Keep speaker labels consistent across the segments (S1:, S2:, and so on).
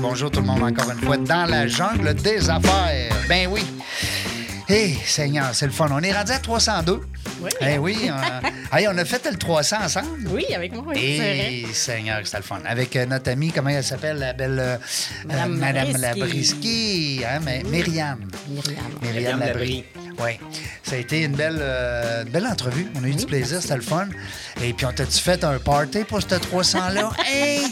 S1: bonjour tout le monde encore une fois dans la jungle des affaires. Ben oui. Hé, Seigneur, c'est le fun. On est rendu à 302.
S2: Oui.
S1: Eh oui, on, hey, on a fait le 300 ensemble.
S2: Oui, avec moi, oui, c'est vrai.
S1: Et Seigneur, c'était le fun. Avec euh, notre amie, comment elle s'appelle, la belle euh,
S2: Madame
S1: euh, Madame.
S2: Labrisky,
S1: hein, mais Myriam.
S2: Myriam.
S1: Myriam
S3: Myriam
S1: Labry. Oui. Ça a été une belle, euh, une belle entrevue. On a eu du plaisir, c'était le fun. Et puis, on t'a-tu fait un party pour ce 300-là? hey!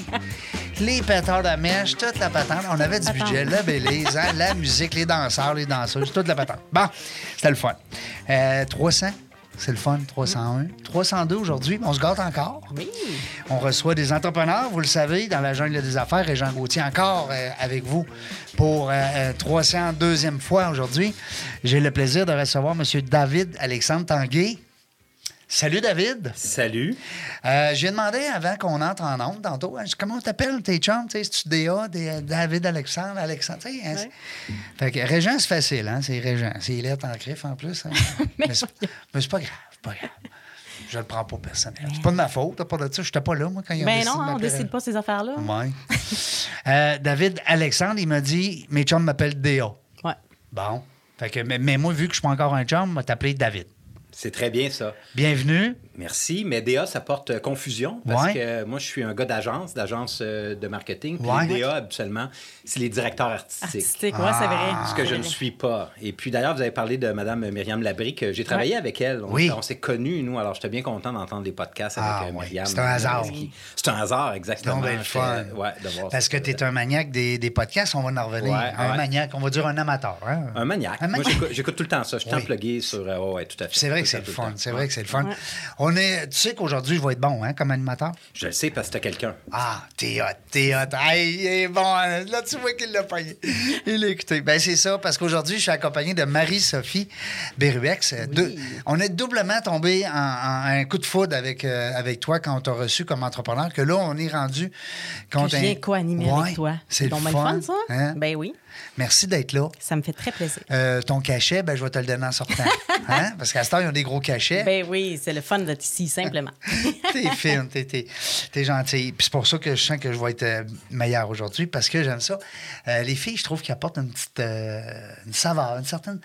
S1: Les pétards de mèche, toute la patente. On avait du budget, la bélise, hein, la musique, les danseurs, les danseuses, toute la patente. Bon, c'était le fun. Euh, 300, c'est le fun. 301. 302 aujourd'hui, on se gâte encore.
S2: Oui.
S1: On reçoit des entrepreneurs, vous le savez, dans la jungle des affaires. Et Jean Gauthier encore euh, avec vous pour euh, euh, 302e fois aujourd'hui. J'ai le plaisir de recevoir M. David Alexandre Tanguay. Salut David.
S3: Salut.
S1: Euh, J'ai demandé avant qu'on entre en onde tantôt, hein, comment on t'appelle tes chums? C'est-tu DA, des- David Alexandre, Alexandre? hein,
S2: Ouais.
S1: Fait que Régent, c'est facile, hein? C'est Régent. C'est lettres en griffe en plus. hein. mais c'est mais c'est pas grave, pas grave. Je le prends pas personnel. C'est pas de ma faute, pas de ça. J'étais pas là, moi, quand il a
S2: Ben
S1: décidé
S2: non, on décide pas ces affaires-là.
S1: Ouais. Euh, David Alexandre, il m'a dit mes chums m'appellent DA.
S2: Ouais.
S1: Bon. Fait que, mais, mais moi, vu que je suis pas encore un chum, je vais t'appeler David.
S3: C'est très bien ça.
S1: Bienvenue.
S3: Merci. Mais DA, ça porte euh, confusion parce
S1: Ouais.
S3: que moi, je suis un gars d'agence, d'agence euh, de marketing. Puis
S1: Ouais.
S3: DA, habituellement, c'est les directeurs artistiques.
S2: Artistique, ouais, c'est vrai.
S3: Ce que je ne suis pas. Et puis d'ailleurs, vous avez parlé de Mme Myriam Labry, que j'ai travaillé avec elle. On,
S1: Oui.
S3: on s'est connus, nous. Alors, j'étais bien content d'entendre les podcasts avec
S1: Ah,
S3: euh,
S1: ouais.
S3: Myriam.
S1: C'est un hasard.
S3: C'est un hasard, exactement.
S1: Donc, le fun.
S3: De voir
S1: Parce que tu es un maniaque des, des podcasts, on va en revenir.
S3: Ouais,
S1: un
S3: ouais.
S1: maniaque, on va dire un amateur. hein?
S3: Un maniaque.
S1: Un
S3: Moi,
S1: maniaque.
S3: j'écoute- j'écoute tout le temps ça. Je suis
S1: Oui.
S3: sur. euh, ouais, tout à fait.
S1: C'est vrai que c'est le fun. C'est vrai que c'est le fun. On est, tu sais qu'aujourd'hui, je vais être bon hein, comme animateur?
S3: Je le sais parce que t'as quelqu'un.
S1: Ah, t'es hot, t'es hot. Hey, il est bon. hein. Là, tu vois qu'il l'a payé. Il l'a écouté. Ben, c'est ça, parce qu'aujourd'hui, je suis accompagné de Marie-Sophie Beruex. On est doublement tombé en, en- un coup de foudre avec, euh, avec toi quand on t'a reçu comme entrepreneur, que là, on est rendu.
S2: Que je viens co-animer
S1: Ouais,
S2: avec toi.
S1: C'est fun.
S2: le fun, ça?
S1: hein?
S2: Ben oui.
S1: Merci d'être là.
S2: Ça me fait très plaisir.
S1: Euh, ton cachet, ben, je vais te le donner en sortant. Hein? Parce qu'à ce temps, ils ont des gros cachets.
S2: Ben oui, c'est le fun d'être ici, simplement.
S1: T'es fine, t'es, t'es, t'es gentille. Puis c'est pour ça que je sens que je vais être euh, meilleur aujourd'hui, parce que j'aime ça. Euh, les filles, je trouve qu'ils apportent une petite euh, une saveur, une certaine.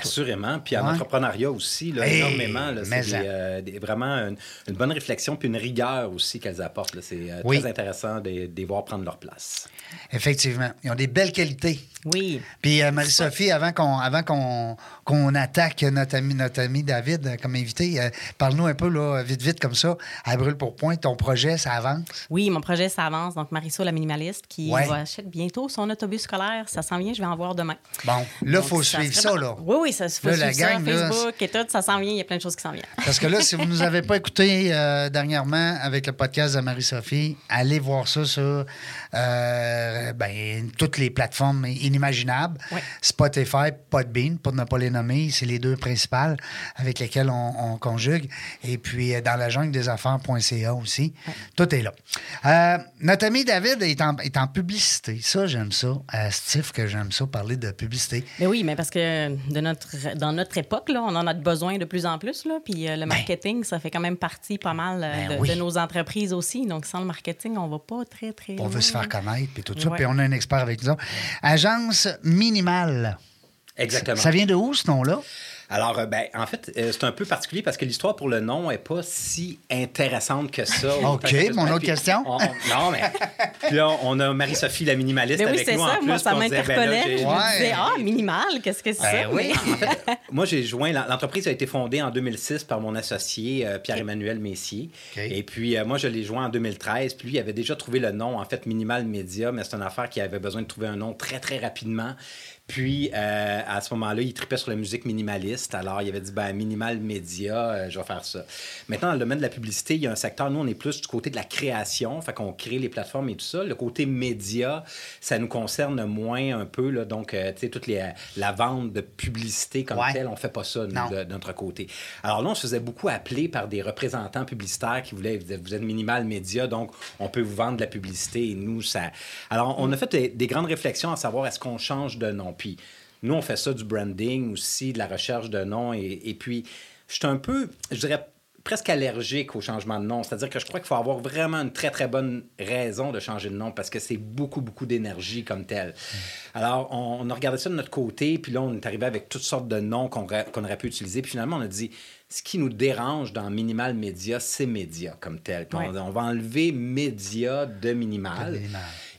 S3: Assurément. Puis en
S1: Ouais.
S3: entrepreneuriat aussi, là,
S1: Hey,
S3: énormément. là,
S1: mais
S3: c'est
S1: en.
S3: des, euh, des- vraiment une, une bonne réflexion puis une rigueur aussi qu'elles apportent. là. C'est euh,
S1: Oui.
S3: très intéressant de, de les voir prendre leur place.
S1: Effectivement. Ils ont des belles qualités.
S2: Oui.
S1: Puis euh, Marie-Sophie, avant qu'on avant qu'on, qu'on attaque notre ami, notre ami David euh, comme invité, euh, parle-nous un peu, là, vite, vite, comme ça, à brûle pour point, ton projet, ça avance?
S2: Oui, mon projet, ça avance. Donc, Marisol, la minimaliste, qui
S1: Ouais.
S2: va acheter bientôt son autobus scolaire. Ça s'en vient, je vais en voir demain.
S1: Bon, là, il faut suivre ça, là.
S2: Oui, oui, ça faut
S1: Là,
S2: suivre
S1: la
S2: ça,
S1: gang, là,
S2: Facebook et tout, ça s'en vient. Il y a plein de choses qui s'en viennent.
S1: Parce que là, si vous ne nous avez pas écouté euh, dernièrement avec le podcast de Marie-Sophie, allez voir ça sur euh, ben, toutes les plateformes inimaginables.
S2: Ouais.
S1: Spotify, Podbean, pour ne pas les c'est les deux principales avec lesquelles on, on conjugue. Et puis, euh, dans la jungle des affaires.ca aussi. Tout est là. Euh, notre ami David est en, est en publicité. Ça, j'aime ça. Euh, Steve, que j'aime ça, parler de publicité.
S2: Mais oui, mais parce que de notre, dans notre époque, là, on en a besoin de plus en plus. Là, puis euh, le marketing, ça fait quand même partie pas mal
S1: Ben
S2: de,
S1: oui.
S2: de nos entreprises aussi. Donc, sans le marketing, on va pas très, très
S1: On
S2: loin.
S1: veut se faire connaître, puis tout ça.
S2: Ouais.
S1: Puis on a un expert avec nous. Agence minimale.
S3: Exactement.
S1: Ça vient de où, ce nom-là?
S3: Alors, euh, ben, en fait, euh, c'est un peu particulier parce que l'histoire pour le nom n'est pas si intéressante que ça.
S1: OK, mon autre question.
S3: on- on- non, mais. Puis là, on a Marie-Sophie, la minimaliste,
S2: Mais oui,
S3: avec
S2: c'est
S3: nous en
S2: ça.
S3: plus.
S2: Moi, ça
S3: ben
S2: m'interpellait.
S3: j'ai-
S2: je
S1: Ouais.
S2: me disais, ah, minimal, qu'est-ce que c'est
S1: Ben
S2: ça?
S1: oui.
S3: En fait, moi, j'ai joint. L'entreprise a été fondée en 2006 par mon associé euh, Pierre-Emmanuel Messier. Et puis, euh, moi, je l'ai joint en 2013. Puis lui, il avait déjà trouvé le nom, en fait, Minimal Media, mais c'est une affaire qui avait besoin de trouver un nom très, très rapidement. Puis, euh, à ce moment-là, il tripait sur la musique minimaliste. Alors, il avait dit, ben, minimal média, euh, je vais faire ça. Maintenant, dans le domaine de la publicité, il y a un secteur, nous, on est plus du côté de la création. Fait qu'on crée les plateformes et tout ça. Le côté média, ça nous concerne moins un peu. Là, donc, euh, tu sais, toute les, la vente de publicité comme
S1: Ouais.
S3: telle, on fait pas ça, nous, de, de notre côté. Alors là, on se faisait beaucoup appeler par des représentants publicitaires qui voulaient, vous êtes- vous êtes minimal média, donc on peut vous vendre de la publicité et nous, ça... Alors, on a fait des, des grandes réflexions à savoir est-ce qu'on change de nom? Puis nous, on fait ça du branding aussi, de la recherche de nom et, et puis, je suis un peu, je dirais, presque allergique au changement de nom. C'est-à-dire que je crois qu'il faut avoir vraiment une très, très bonne raison de changer de nom parce que c'est beaucoup, beaucoup d'énergie comme tel. Mm. Alors, on, a regardé ça de notre côté, puis là, on est arrivé avec toutes sortes de noms qu'on aurait pu utiliser. Puis finalement, on a dit, ce qui nous dérange dans Minimal Média, c'est Média comme tel. On, va enlever Média de minimal.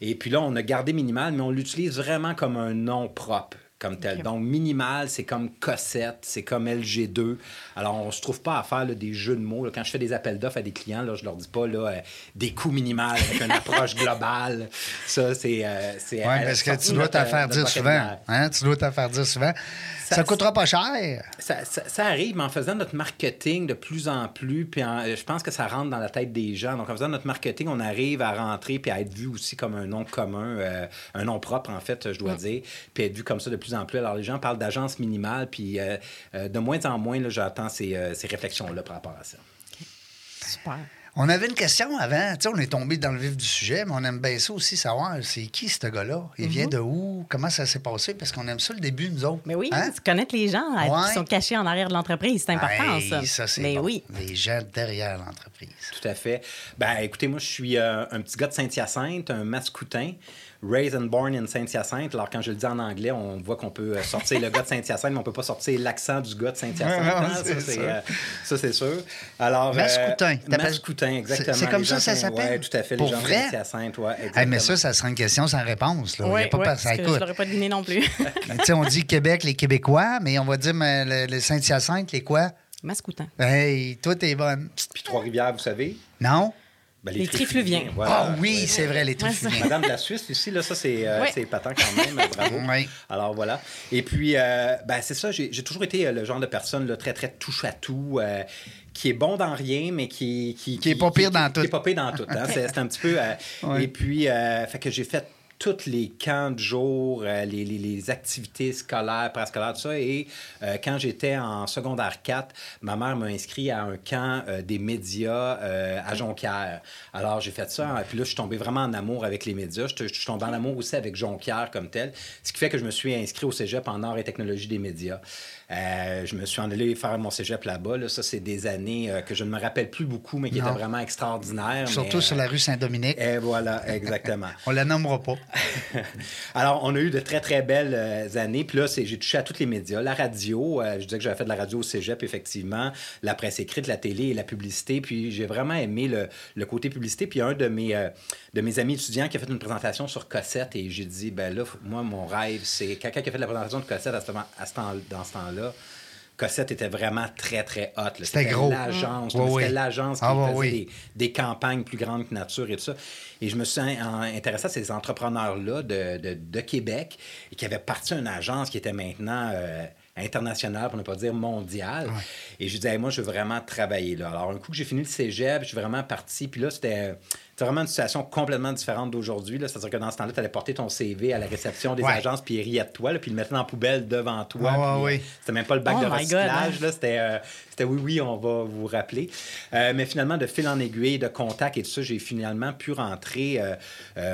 S3: Et puis là, on a gardé Minimal, mais on l'utilise vraiment comme un nom propre comme tel. Donc, minimal, c'est comme Cossette, c'est comme LG2. Alors, on se trouve pas à faire des jeux de mots. Quand je fais des appels d'offres à des clients, là, je leur dis pas là, euh, des coûts minimales avec une approche globale. Ça, c'est... Euh,
S1: oui, parce que tu dois t'en faire dire souvent. Hein? Tu dois t'en faire dire souvent. Ça, coûtera pas cher.
S3: Ça, arrive, mais en faisant notre marketing de plus en plus, puis je pense que ça rentre dans la tête des gens. Donc, en faisant notre marketing, on arrive à rentrer puis à être vu aussi comme un nom commun, euh, un nom propre, en fait, je dois dire, puis être vu comme ça de plus en plus. Alors, les gens parlent d'agence minimale, puis euh, euh, de moins en moins, j'attends ces, ces réflexions-là par rapport à ça.
S2: Super.
S1: On avait une question avant. sais, on est tombé dans le vif du sujet, mais on aime bien ça aussi savoir c'est qui ce gars-là? Il vient mhm. de où? Comment ça s'est passé? Parce qu'on aime ça le début, nous autres.
S2: Mais oui, hein? connaître les gens qui sont cachés en arrière de l'entreprise. C'est important, ça.
S1: ça c'est mais oui. Les gens derrière l'entreprise.
S3: Tout à fait. Ben, écoutez, moi, je suis euh, un petit gars de Saint-Hyacinthe, un mascoutin. Raised and born in Saint-Hyacinthe. Alors, quand je le dis en anglais, on voit qu'on peut euh, sortir le gars de Saint-Hyacinthe, mais on peut pas sortir l'accent du gars de Saint-Hyacinthe. Hein, ça, c'est sûr. Alors,
S1: euh, Mascoutin.
S3: Mascoutin, exactement.
S1: C'est comme ça que ça s'appelle?
S3: Oui, tout à fait. Les gens de Saint-Hyacinthe, oui,
S1: mais ça, ça sera une question sans réponse. Là.
S2: Oui,
S1: pas
S2: parce que je l'aurais pas deviné non plus.
S1: on dit Québec, les Québécois, mais on va dire le, Saint-Hyacinthe, les quoi?
S2: Mascoutin.
S1: Hey, toi, t'es bonne.
S3: Puis Trois-Rivières, vous savez?
S1: Non?
S2: Ben, les, trifluviens.
S1: Ah oui, c'est vrai, les trifluviens.
S3: Madame de la Suisse, ici, là, ça, c'est euh, patent quand même. Bravo. Alors, voilà. Et puis, euh, ben, c'est ça, j'ai toujours été euh, le genre de personne là, très, très touche-à-tout. qui est bon dans rien, mais qui...
S1: Qui, qui, est pas pire dans tout.
S3: Qui est pas pire dans tout. Hein? c'est un petit peu... Et puis, fait que j'ai fait tous les camps de jour, euh, les, activités scolaires, parascolaires, tout ça. Et euh, quand j'étais en secondaire 4, ma mère m'a inscrit à un camp euh, des médias à Jonquière. Alors, j'ai fait ça. Puis là, je suis tombé vraiment en amour avec les médias. Je, suis tombé en amour aussi avec Jonquière comme tel. Ce qui fait que je me suis inscrit au cégep en art et technologie des médias. Euh, je me suis en allé faire mon cégep là-bas. Là. Ça, c'est des années euh, que je ne me rappelle plus beaucoup, mais qui étaient vraiment extraordinaires.
S1: Surtout sur la rue Saint-Dominique.
S3: Et voilà, exactement.
S1: on la nommera pas.
S3: Alors, on a eu de très, très belles euh, années. Puis là, j'ai touché à tous les médias. La radio, je disais que j'avais fait de la radio au cégep, effectivement. La presse écrite, la télé et la publicité. Puis j'ai vraiment aimé le, le, côté publicité. Puis un de mes, de mes amis étudiants qui a fait une présentation sur Cossette et j'ai dit, ben là, moi, mon rêve, c'est quelqu'un qui a fait la présentation de Cossette à ce, à ce temps, dans ce temps-là là Cossette était vraiment très, très hot.
S1: C'était gros.
S3: L'agence. C'était l'agence qui ah, faisait des, campagnes plus grandes que nature et tout ça. Et je me suis intéressé à ces entrepreneurs-là de, de, Québec et qui avaient parti une agence qui était maintenant euh, internationale, pour ne pas dire mondiale. Et je disais, moi, je veux vraiment travailler là. Alors, un coup que j'ai fini le cégep, je suis vraiment parti. Puis là, c'était c'est vraiment une situation complètement différente d'aujourd'hui. C'est-à-dire que dans ce temps-là, tu allais porter ton CV à la réception des agences, puis ils riaient de toi, puis ils le mettaient dans la poubelle devant toi.
S1: Euh,
S3: c'était même pas le bac oh de recyclage. Hein. C'était euh, c'était oui, oui, on va vous rappeler. Euh, mais finalement, de fil en aiguille, de contact et tout ça, j'ai finalement pu rentrer.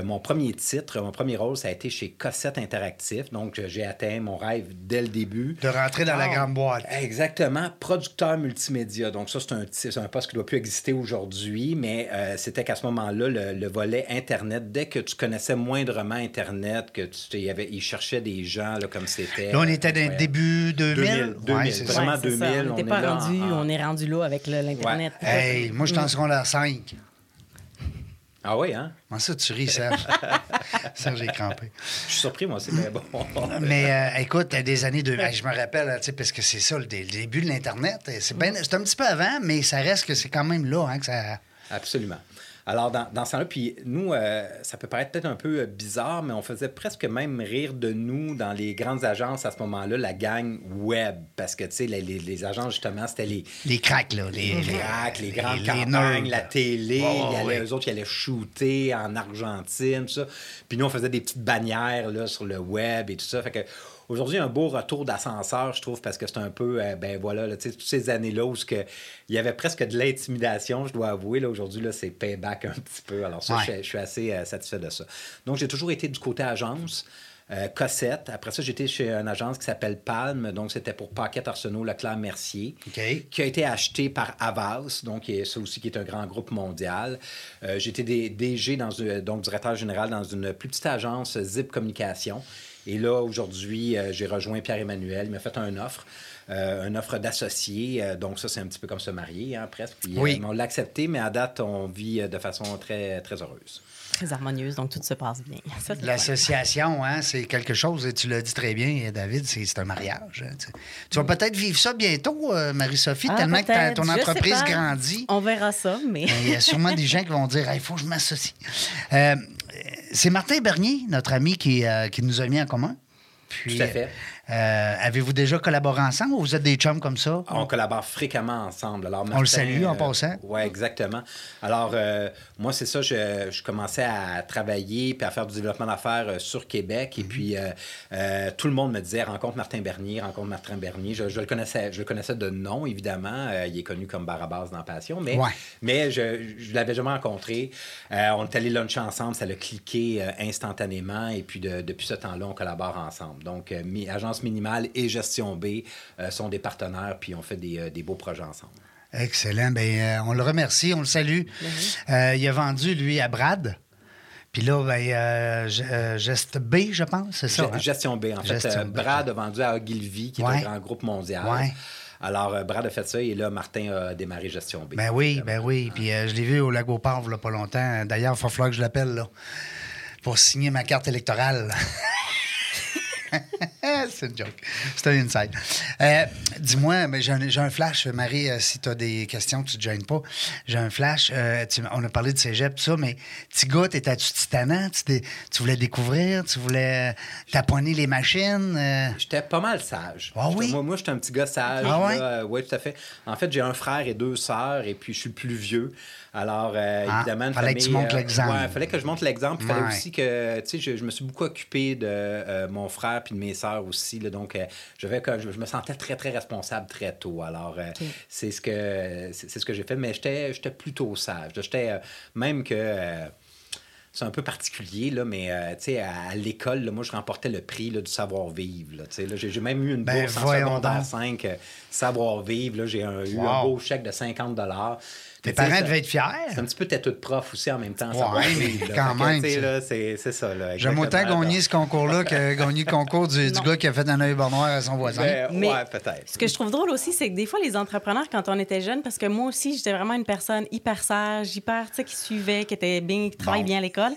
S3: mon premier titre, mon premier rôle, ça a été chez Cossette Interactif. Donc, j'ai atteint mon rêve dès le début.
S1: De rentrer dans la grande boîte.
S3: Exactement. Producteur multimédia. Donc, ça, c'est un, un poste qui ne doit plus exister aujourd'hui, mais c'était qu'à ce moment-là, là le, volet Internet, dès que tu connaissais moindrement Internet, que tu y avait, ils cherchaient des gens là, comme c'était.
S1: Là, on était dans le début 2000.
S3: 2000, vraiment 2000.
S2: On n'est pas rendu, on est rendu là avec l'Internet.
S1: Hey, moi, je suis en secondaire 5.
S3: Ah oui, hein?
S1: Moi, ça, tu ris, Serge? Serge j'ai crampé.
S3: Je suis surpris, moi, c'est bien bon.
S1: Mais euh, écoute, des années 2000, je me rappelle, parce que c'est ça, le, début de l'Internet. C'est ben, un petit peu avant, mais ça reste que c'est quand même là hein, que ça.
S3: Absolument. Alors, dans, dans ce temps-là, puis nous, euh, ça peut paraître peut-être un peu euh, bizarre, mais on faisait presque même rire de nous dans les grandes agences à ce moment-là, la gang web. Parce que, tu sais, les, les, agences, justement, c'était les...
S1: Les cracks, là.
S3: Les, les cracks, les grandes campagnes, la télé. il y avait eux autres qui allaient shooter en Argentine, tout ça. Puis nous, on faisait des petites bannières, là, sur le web et tout ça. Fait que Aujourd'hui, un beau retour d'ascenseur, je trouve, parce que c'est un peu, euh, ben voilà, là, toutes ces années-là où que, il y avait presque de l'intimidation, je dois avouer. Là, aujourd'hui, là, c'est payback un petit peu. Alors ça, je, suis assez euh, satisfait de ça. Donc, j'ai toujours été du côté agence. euh, Cossette. Après ça, j'étais chez une agence qui s'appelle Palme. Donc, c'était pour Paquette Arsenault Leclerc Mercier, qui a été acheté par Avas, donc ça aussi qui est un grand groupe mondial. Euh, j'étais DG, dans, donc directeur général dans une plus petite agence Zip Communication. Et là, aujourd'hui, euh, j'ai rejoint Pierre-Emmanuel. Il m'a fait une offre. Euh, une offre d'associé. Euh, donc, ça, c'est un petit peu comme se marier, hein, presque.
S1: oui.
S3: on l'a accepté, mais à date, on vit de façon très, très heureuse
S2: très harmonieuse, donc tout se passe bien.
S1: L'association, hein, c'est quelque chose, et tu l'as dit très bien, David, c'est un mariage. Hein, tu vas peut-être vivre ça bientôt, Marie-Sophie, ah, tellement que ton entreprise grandit.
S2: On verra ça, mais...
S1: Ben, il y a sûrement des gens qui vont dire, il faut que je m'associe c'est Martin Bernier, notre ami, qui, euh, qui nous a mis en commun.
S3: Puis, Tout à fait.
S1: Euh, avez-vous déjà collaboré ensemble ou vous êtes des chums comme ça?
S3: On collabore fréquemment ensemble. Alors,
S1: on le salue en
S3: euh,
S1: passant.
S3: Oui, exactement. Alors, euh, moi, c'est ça, je, commençais à travailler puis à faire du développement d'affaires sur Québec. Et mhm. puis, tout le monde me disait rencontre Martin Bernier, rencontre Martin Bernier. Je, le, connaissais, je le connaissais de nom, évidemment. il est connu comme Barabas dans Passion, mais, mais je ne l'avais jamais rencontré. on est allé luncher ensemble, ça l'a cliqué instantanément. Et puis, depuis ce temps-là, on collabore ensemble. Donc, agence Minimale et Gestion B euh, sont des partenaires, puis on fait des, euh, des beaux projets ensemble.
S1: Excellent. Bien, euh, on le remercie, on le salue. il a vendu, lui, à Brad. Puis là, ben, Geste B, je pense, c'est ça?
S3: Hein? Gestion B. En fait, Brad a vendu à Ogilvy, qui est un grand groupe mondial. Alors, Brad a fait ça et là, Martin a démarré Gestion B.
S1: Ben oui, ben oui. Puis je l'ai vu au Lago Parve, il n'y a pas longtemps. D'ailleurs, il va falloir que je l'appelle, là, pour signer ma carte électorale. c'est une joke. C'est un inside. Euh, dis-moi, j'ai un, un, flash, Marie, euh, si tu as des questions, tu ne te gênes pas. J'ai un flash. Euh, on a parlé de cégep, tout ça, mais petit gars, t'étais-tu titanant? Tu, tu, voulais découvrir? Tu voulais taponner les machines?
S3: J'étais pas mal sage.
S1: Ah oui?
S3: Moi, moi j'étais un petit gars sage. Ah oui, tout à fait. En fait, j'ai un frère et deux sœurs, et puis je suis le plus vieux. Alors, euh, ah, évidemment,
S1: il fallait que tu montres euh, l'exemple.
S3: Il fallait que je montre l'exemple. Il fallait aussi que, tu sais, je, je, me suis beaucoup occupé de euh, mon frère puis de mes sœurs aussi. Là, donc, je, vais, je, me sentais très, très responsable très tôt. Alors, c'est ce que c'est ce que j'ai fait. Mais j'étais plutôt sage. J'étais même que c'est un peu particulier, là, mais tu sais, à, l'école, moi, je remportais le prix là, du savoir-vivre. J'ai même eu une ben, bourse en secondaire 5, savoir-vivre. J'ai eu un beau chèque de 50
S1: tes parents devaient être fiers.
S3: C'est un petit peu tête de prof aussi en même temps.
S1: Oui, quand même.
S3: C'est ça.
S1: J'aime autant gagner ce concours-là que gagner le concours du, gars qui a fait un œil noir à son voisin.
S3: Ben, Mais peut-être.
S2: Ce que je trouve drôle aussi, c'est que des fois, les entrepreneurs, quand on était jeune, parce que moi aussi, j'étais vraiment une personne hyper sage, hyper, tu sais, qui suivait, qui était bien, qui travaillait bien à l'école.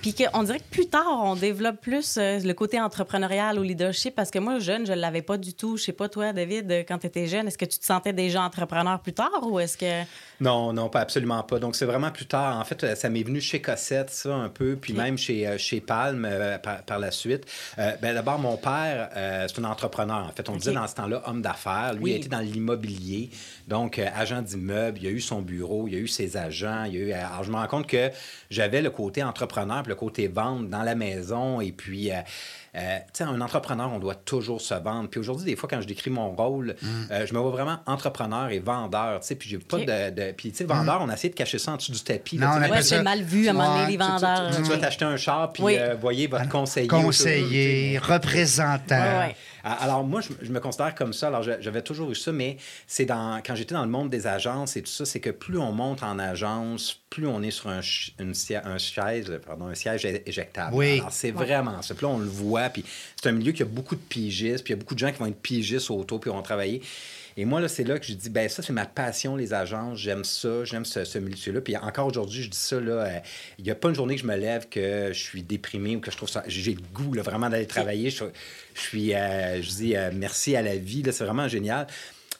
S2: Puis qu'on dirait que plus tard, on développe plus euh, le côté entrepreneurial ou leadership, parce que moi, jeune, je ne l'avais pas du tout. Je sais pas, toi, David, quand tu étais jeune, est-ce que tu te sentais déjà entrepreneur plus tard ou est-ce que.
S3: Non, non, pas absolument pas. Donc, c'est vraiment plus tard. En fait, ça m'est venu chez Cossette, ça, un peu, puis même chez, euh, chez Palme euh, par, la suite. Euh, ben, D'abord, mon père, c'est un entrepreneur. En fait, on disait dans ce temps-là homme d'affaires. Lui, il était dans l'immobilier, donc agent d'immeuble. Il a eu son bureau, il a eu ses agents. Il a eu... Alors, je me rends compte que j'avais le côté entrepreneur, puis le côté vente dans la maison, et puis euh, tu sais, un entrepreneur, on doit toujours se vendre. Puis aujourd'hui, des fois, quand je décris mon rôle, mm. euh, je me vois vraiment entrepreneur et vendeur. Tu sais, puis j'ai pas de, Puis, tu sais, vendeur, mm. on a essayé de cacher ça en dessous du tapis.
S2: Non, on ouais, c'est mal vu à un moment donné, les vendeurs.
S3: Tu, vas t'acheter un char, puis euh, voyez votre conseiller.
S1: Conseiller, représentant.
S3: Alors, moi, je, me considère comme ça. Alors, j'avais toujours eu ça, mais c'est dans quand j'étais dans le monde des agences et tout ça, c'est que plus on monte en agence, plus on est sur un, une, un, chaise, pardon, un siège éjectable.
S1: Oui.
S3: Alors, c'est vraiment ça. Puis là, on le voit. Puis c'est un milieu qui a beaucoup de pigistes, puis il y a beaucoup de gens qui vont être pigistes auto, puis vont travailler. Et moi, là, c'est là que je dis, ben ça, c'est ma passion, les agences. J'aime ça, j'aime ce, ce milieu-là. Puis encore aujourd'hui, je dis ça, là, euh, il n'y a pas une journée que je me lève que je suis déprimé ou que je trouve ça. J'ai le goût, là, vraiment, d'aller travailler. Je, suis, euh, je dis euh, merci à la vie, là, c'est vraiment génial.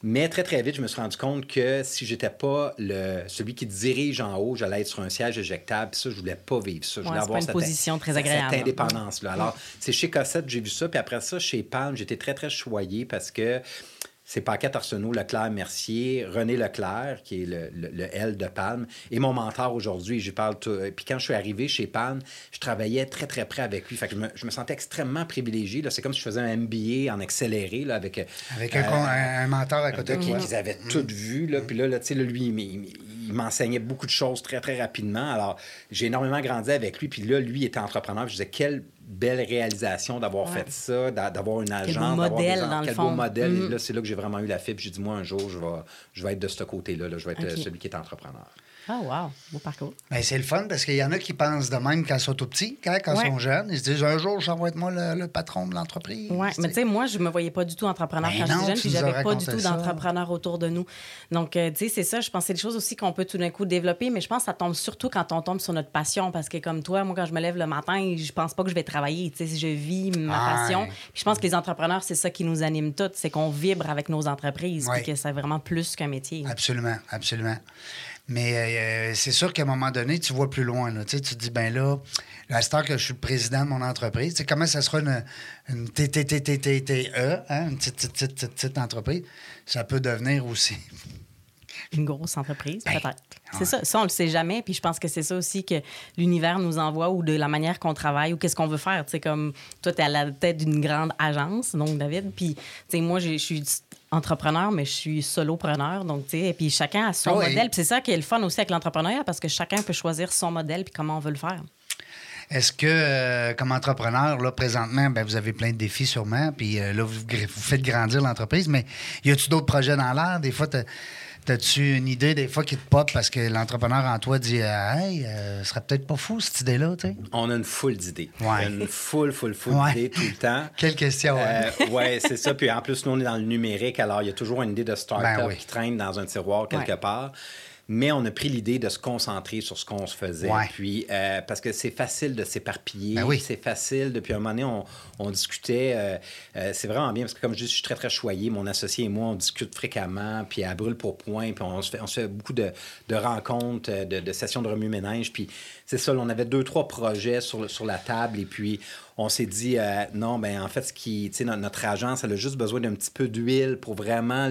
S3: Mais très, très vite, je me suis rendu compte que si j'étais pas le, celui qui dirige en haut, j'allais être sur un siège éjectable. Puis ça, je voulais pas vivre ça. Je voulais
S2: avoir
S3: pas une
S2: cette, position très agréable.
S3: cette indépendance-là. Alors, c'est chez Cossette, j'ai vu ça. Puis après ça, chez Palm, j'étais très, très choyé parce que c'est Paquette Arsenault, Leclerc Mercier, René Leclerc, qui est le, le, L de Palme, et mon mentor aujourd'hui. Je parle tout... Puis quand je suis arrivé chez Palme, je travaillais très, très près avec lui. Fait que je me, je me sentais extrêmement privilégié. C'est comme si je faisais un MBA en accéléré là, avec...
S1: Avec un, euh, mentor à côté.
S3: Qui, qu'ils avaient tout vu. Là. Puis là, là, lui, il, il m'enseignait beaucoup de choses très, très rapidement. Alors, j'ai énormément grandi avec lui. Puis là, lui était entrepreneur. je disais, quelle belle réalisation d'avoir fait ça, d'avoir une agence. Quel
S2: beau modèle, dans
S3: quel
S2: le fond.
S3: beau modèle. Et mm-hmm. là, c'est là que j'ai vraiment eu la fibre. J'ai dit, moi, un jour, je vais, je vais être de ce côté-là. Je vais être celui qui est entrepreneur.
S2: Ah, wow, beau parcours.
S1: Ben, c'est le fun parce qu'il y en a qui pensent de même quand ils sont tout petits, quand, ils sont jeunes. Ils se disent un jour, je vais être moi le, patron de l'entreprise.
S2: Oui, mais tu sais, moi, je me voyais pas du tout entrepreneur ben quand j'étais jeune, puis j'avais pas du tout d'entrepreneur autour de nous. Donc, euh, tu sais, c'est ça. Je pense que c'est des choses aussi qu'on peut tout d'un coup développer, mais je pense que ça tombe surtout quand on tombe sur notre passion parce que, comme toi, moi, quand je me lève le matin, je pense pas que je vais travailler. Tu sais, je vis ma passion. Puis je pense que les entrepreneurs, c'est ça qui nous anime tous, c'est qu'on vibre avec nos entreprises, puis que c'est vraiment plus qu'un métier.
S1: Absolument, absolument. Mais euh, c'est sûr qu'à un moment donné, tu vois plus loin. Là. Tu te dis, ben là, la star que je suis le président de mon entreprise, tu sais, comment ça sera une, une TTTTTE, hein, une petite, petite, petite, entreprise, ça peut devenir aussi.
S2: Une grosse entreprise, ben, peut-être. C'est ça. Ça, on le sait jamais. Puis je pense que c'est ça aussi que l'univers nous envoie ou de la manière qu'on travaille ou qu'est-ce qu'on veut faire. Tu sais, comme toi, tu es à la tête d'une grande agence, donc David. Puis, tu sais, moi, je suis entrepreneur, mais je suis solopreneur. Donc, tu sais, et puis chacun a son modèle. Puis c'est ça qui est le fun aussi avec l'entrepreneuriat parce que chacun peut choisir son modèle puis comment on veut le faire.
S1: Est-ce que, euh, comme entrepreneur, là, présentement, ben, vous avez plein de défis sûrement, puis euh, là, vous, vous, faites grandir l'entreprise, mais y a-t-il d'autres projets dans l'air? Des fois, As-tu une idée des fois qui te pop parce que l'entrepreneur en toi dit euh, Hey, ce serait peut-être pas fou cette idée-là, tu sais?
S3: On a une foule d'idées. Une foule, foule, foule d'idées tout le temps.
S1: Quelle question,
S3: hein? Oui, c'est ça. Puis en plus, nous, on est dans le numérique, alors il y a toujours une idée de start-up ben qui traîne dans un tiroir quelque part mais on a pris l'idée de se concentrer sur ce qu'on se faisait. Puis, euh, parce que c'est facile de s'éparpiller. Ben oui. C'est facile. Depuis un moment donné, on, on discutait. Euh, euh, c'est vraiment bien parce que, comme je dis, je suis très, très choyé. Mon associé et moi, on discute fréquemment, puis à brûle pour point. Puis on se fait, beaucoup de, de rencontres, de, de, sessions de remue-ménage. Puis c'est ça, on avait deux, trois projets sur, la table. Et puis, on s'est dit, euh, non, ben en fait, ce qui, notre, notre agence, elle a juste besoin d'un petit peu d'huile pour vraiment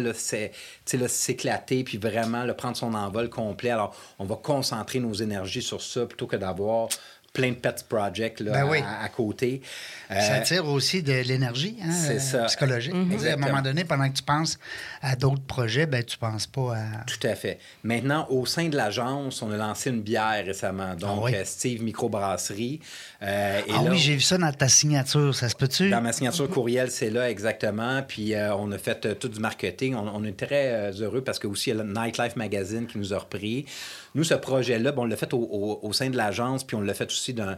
S3: s'éclater, puis vraiment le prendre son envol complet. Alors, on va concentrer nos énergies sur ça plutôt que d'avoir plein de pet projects là, ben à, côté.
S1: ça euh, tire aussi de l'énergie hein, euh, psychologique. À un moment donné, pendant que tu penses à d'autres projets, ben, tu ne penses pas à...
S3: Tout à fait. Maintenant, au sein de l'agence, on a lancé une bière récemment, donc ah Steve Microbrasserie.
S1: Euh, ah oui, j'ai vu ça dans ta signature, ça se peut-tu?
S3: Dans ma signature courriel, c'est là exactement. Puis on a fait tout du marketing. On, est très heureux parce que aussi il y a le Nightlife Magazine qui nous a repris. Nous, ce projet-là, bon, on l'a fait au, sein de l'agence, puis on l'a fait aussi d'un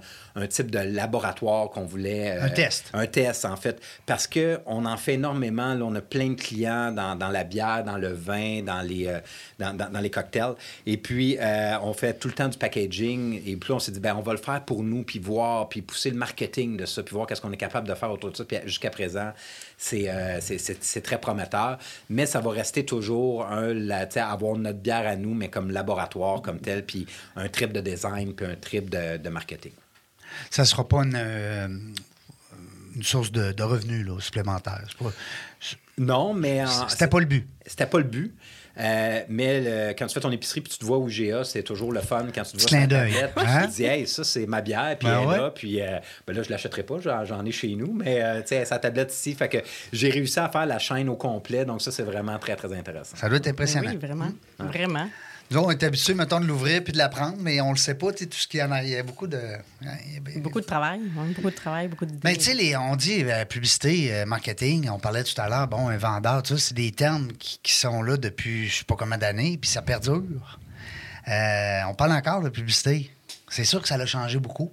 S3: type de laboratoire qu'on voulait.
S1: Euh, un test.
S3: Un test, en fait. Parce qu'on en fait énormément. Là, on a plein de clients dans, dans la bière, dans le vin, dans les, euh, dans, dans, les cocktails. Et puis, euh, on fait tout le temps du packaging. Et puis, on s'est dit, ben on va le faire pour nous, puis voir, puis pousser le marketing de ça, puis voir qu'est-ce qu'on est capable de faire autour de ça. Puis jusqu'à présent, euh, c'est très prometteur. Mais ça va rester toujours un, la, avoir notre bière à nous, mais comme laboratoire, comme tel, puis un trip de design, puis un trip de, marketing.
S1: Ça ne sera pas une, euh, une source de, revenus là, supplémentaire.
S3: Non, mais.
S1: C'était pas le but.
S3: C'était pas le but. Euh, mais quand tu fais ton épicerie puis tu te vois au GA, c'est toujours le fun quand tu te vois sur Internet. Hein? Tu te dis, hey, ça, c'est ma bière, puis ben elle là. Puis euh, ben là, je ne l'achèterai pas, j'en ai chez nous, mais euh, tu sais, sa tablette ici. Fait que j'ai réussi à faire la chaîne au complet, donc ça, c'est vraiment très, très intéressant.
S1: Ça doit être impressionnant.
S2: Oui, vraiment. Vraiment.
S1: Nous, on est habitués, mettons, de l'ouvrir puis de la prendre, mais on le sait pas, tu sais, tout ce qu'il y en a. Il y a beaucoup de.
S2: Beaucoup de travail. beaucoup de travail, beaucoup de.
S1: Mais tu sais, on dit euh, publicité, euh, marketing, on parlait tout à l'heure, bon, un vendeur, tout ça, c'est des termes qui, sont là depuis je sais pas combien d'années, puis ça perdure. Euh, on parle encore de publicité. C'est sûr que ça a changé beaucoup.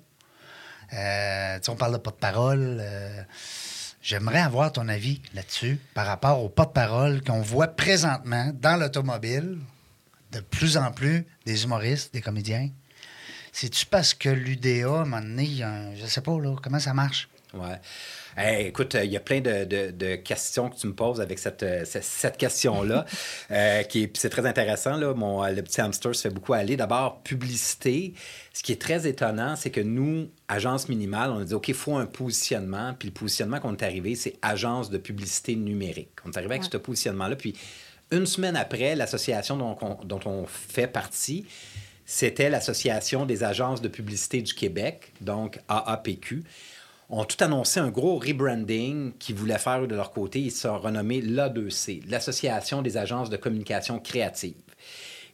S1: Euh, on parle de pas de parole J'aimerais avoir ton avis là-dessus par rapport au pas de parole qu'on voit présentement dans l'automobile, de plus en plus des humoristes, des comédiens. C'est-tu parce que l'UDA, à un moment donné, je sais pas, là, comment ça marche?
S3: Ouais. écoute, il y a plein de, questions que tu me poses avec cette, euh, cette, question-là. euh, c'est très intéressant. Là. Mon, le petit hamster se fait beaucoup aller. D'abord, publicité. Ce qui est très étonnant, c'est que nous, agence minimale, on a dit OK, il faut un positionnement. Puis le positionnement qu'on est arrivé, c'est agence de publicité numérique. On est arrivé avec ce positionnement-là. Puis une semaine après, l'association dont, on fait partie, c'était l'Association des agences de publicité du Québec, donc AAPQ, ont tout annoncé un gros rebranding qu'ils voulaient faire de leur côté. Ils se sont renommés l'A2C, l'Association des agences de communication créative.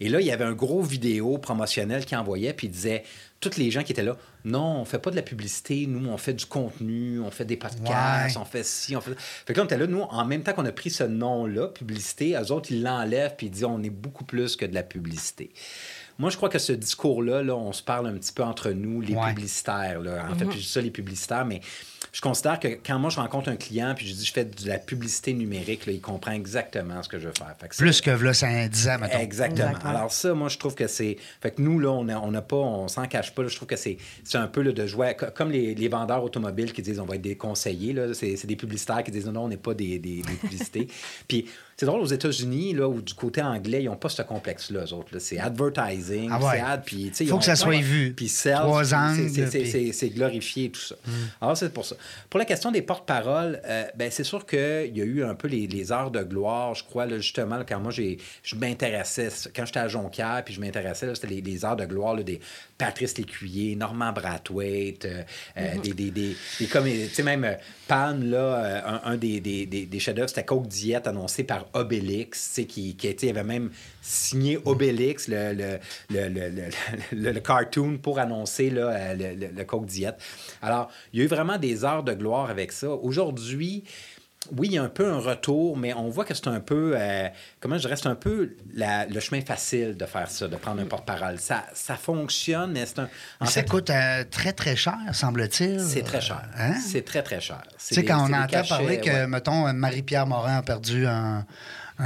S3: Et là, il y avait un gros vidéo promotionnel qui envoyait, puis il disait tous les gens qui étaient là, non, on fait pas de la publicité, nous, on fait du contenu, on fait des podcasts, on fait ci, on fait... Fait que là, on était là, nous, en même temps qu'on a pris ce nom-là, publicité, eux autres, ils l'enlèvent, puis ils disent, on est beaucoup plus que de la publicité. Moi, je crois que ce discours-là, là, on se parle un petit peu entre nous, les publicitaires. Là. En fait, mm-hmm. je dis ça, les publicitaires, mais je considère que quand moi je rencontre un client puis je dis je fais de la publicité numérique, là, il comprend exactement ce que je veux faire.
S1: Plus que là, ça 10 ans,
S3: maintenant. Exactement. Alors ça, moi, je trouve que c'est... Fait que nous, là, on n'a pas, on s'en cache pas. je trouve que c'est un peu de jouer... Comme les, les, vendeurs automobiles qui disent on va être des conseillers, c'est des publicitaires qui disent non, on n'est pas des, des, des publicités. puis c'est drôle, aux États-Unis, là, où du côté anglais, ils n'ont pas ce complexe-là, eux autres. C'est advertising,
S1: ah
S3: c'est ad, puis...
S1: Faut que ça soit vu.
S3: Puis Trois C'est glorifié, tout ça. Mm. Alors, c'est pour ça. Pour la question des porte-paroles, euh, ben, c'est sûr qu'il y a eu un peu les, heures de gloire, je crois, là, justement, quand moi, je m'intéressais, quand j'étais à Jonquière, puis je m'intéressais, c'était les, heures de gloire des Patrice Lécuyer, Normand Brathwaite, euh, euh, des, des, des, tu sais, même Pan, là, un, des, des, des chefs-d'œuvre, c'était Coke Diète annoncé par Obélix, qui, qui était, avait même signé Obélix, le, le, le, le, cartoon, pour annoncer là, le, Coke Diète. Alors, il y a eu vraiment des heures de gloire avec ça. Aujourd'hui, oui, il y a un peu un retour, mais on voit que c'est un peu, euh, comment je dirais, c'est un peu le chemin facile de faire ça, de prendre un porte-parole. Ça, ça fonctionne, mais c'est un.
S1: ça coûte euh, très, très cher, semble-t-il.
S3: C'est très cher. Hein? C'est très, très cher.
S1: Tu sais, quand on entend parler que, mettons, Marie-Pierre Morin a perdu un,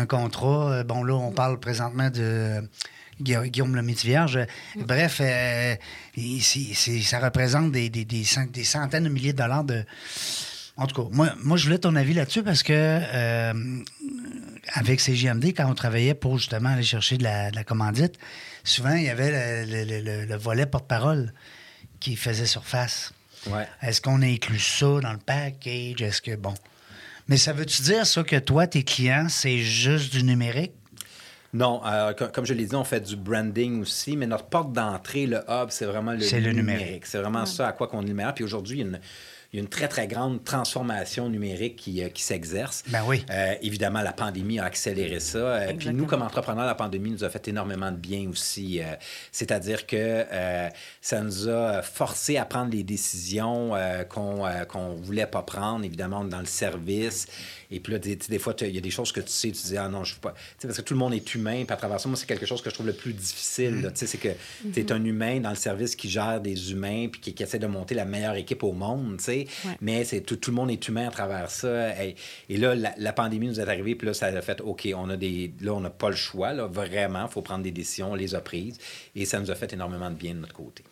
S1: contrat, euh, bon, là, on parle présentement de. Guillaume le vierge. Bref, ça représente des, des, des, centaines de milliers de dollars de, en tout cas, moi, moi je voulais ton avis là-dessus parce que euh, avec CGMD, quand on travaillait pour justement aller chercher de la, commandite, souvent il y avait le, volet porte-parole qui faisait surface.
S3: Ouais.
S1: Est-ce qu'on a inclus ça dans le package? Est-ce que bon. Mais ça veut-tu dire ça que toi, tes clients, c'est juste du numérique?
S3: Non, euh, comme je l'ai dit, on fait du branding aussi, mais notre porte d'entrée, le hub, c'est vraiment le, numérique. C'est vraiment ça à quoi qu'on est le Puis aujourd'hui, il y a une il y a une très, très grande transformation numérique qui, euh, qui s'exerce.
S1: Ben oui.
S3: Euh, évidemment, la pandémie a accéléré ça. Euh, puis nous, comme entrepreneurs, la pandémie nous a fait énormément de bien aussi. C'est-à-dire que ça nous a forcé à prendre les décisions qu'on ne voulait pas prendre, évidemment, dans le service. Et puis là, des, des fois, il y a des choses que tu sais, tu dis, ah non, je ne pas. parce que tout le monde est humain, puis à travers ça, moi, c'est quelque chose que je trouve le plus difficile. Mm. C'est que tu es un humain dans le service qui gère des humains, puis qui, essaie de monter la meilleure équipe au monde, sais. Mais c'est tout, le monde est humain à travers ça. Et, là, la, pandémie nous est arrivée, puis là, ça a fait, OK, on a des, là, on n'a pas le choix, là, vraiment, il faut prendre des décisions, on les a prises, et ça nous a fait énormément de bien de notre côté.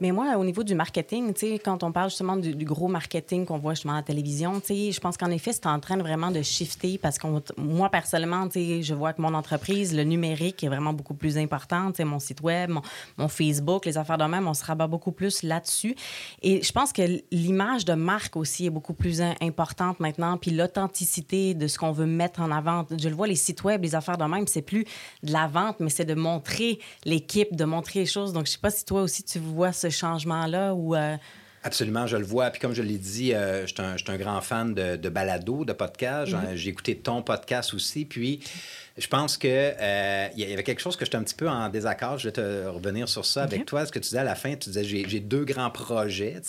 S2: Mais moi, au niveau du marketing, quand on parle justement du, gros marketing qu'on voit justement à la télévision, je pense qu'en effet, c'est en train vraiment de shifter parce que moi, personnellement, je vois que mon entreprise, le numérique est vraiment beaucoup plus important. Mon site web, mon, Facebook, les affaires de même, on se rabat beaucoup plus là-dessus. Et je pense que l'image de marque aussi est beaucoup plus importante maintenant. Puis l'authenticité de ce qu'on veut mettre en avant. Je le vois, les sites web, les affaires de même, c'est plus de la vente, mais c'est de montrer l'équipe, de montrer les choses. Donc, je sais pas si toi aussi, tu vois ça changement-là ou... Euh,
S3: Absolument, je le vois. Puis comme je l'ai dit, euh, je, suis un, grand fan de, balado, de podcast. Mm-hmm. J'ai écouté ton podcast aussi. Puis je pense qu'il euh, il y avait quelque chose que j'étais un petit peu en désaccord. Je vais te revenir sur ça avec toi. Ce que tu disais à la fin, tu disais j'ai deux grands projets.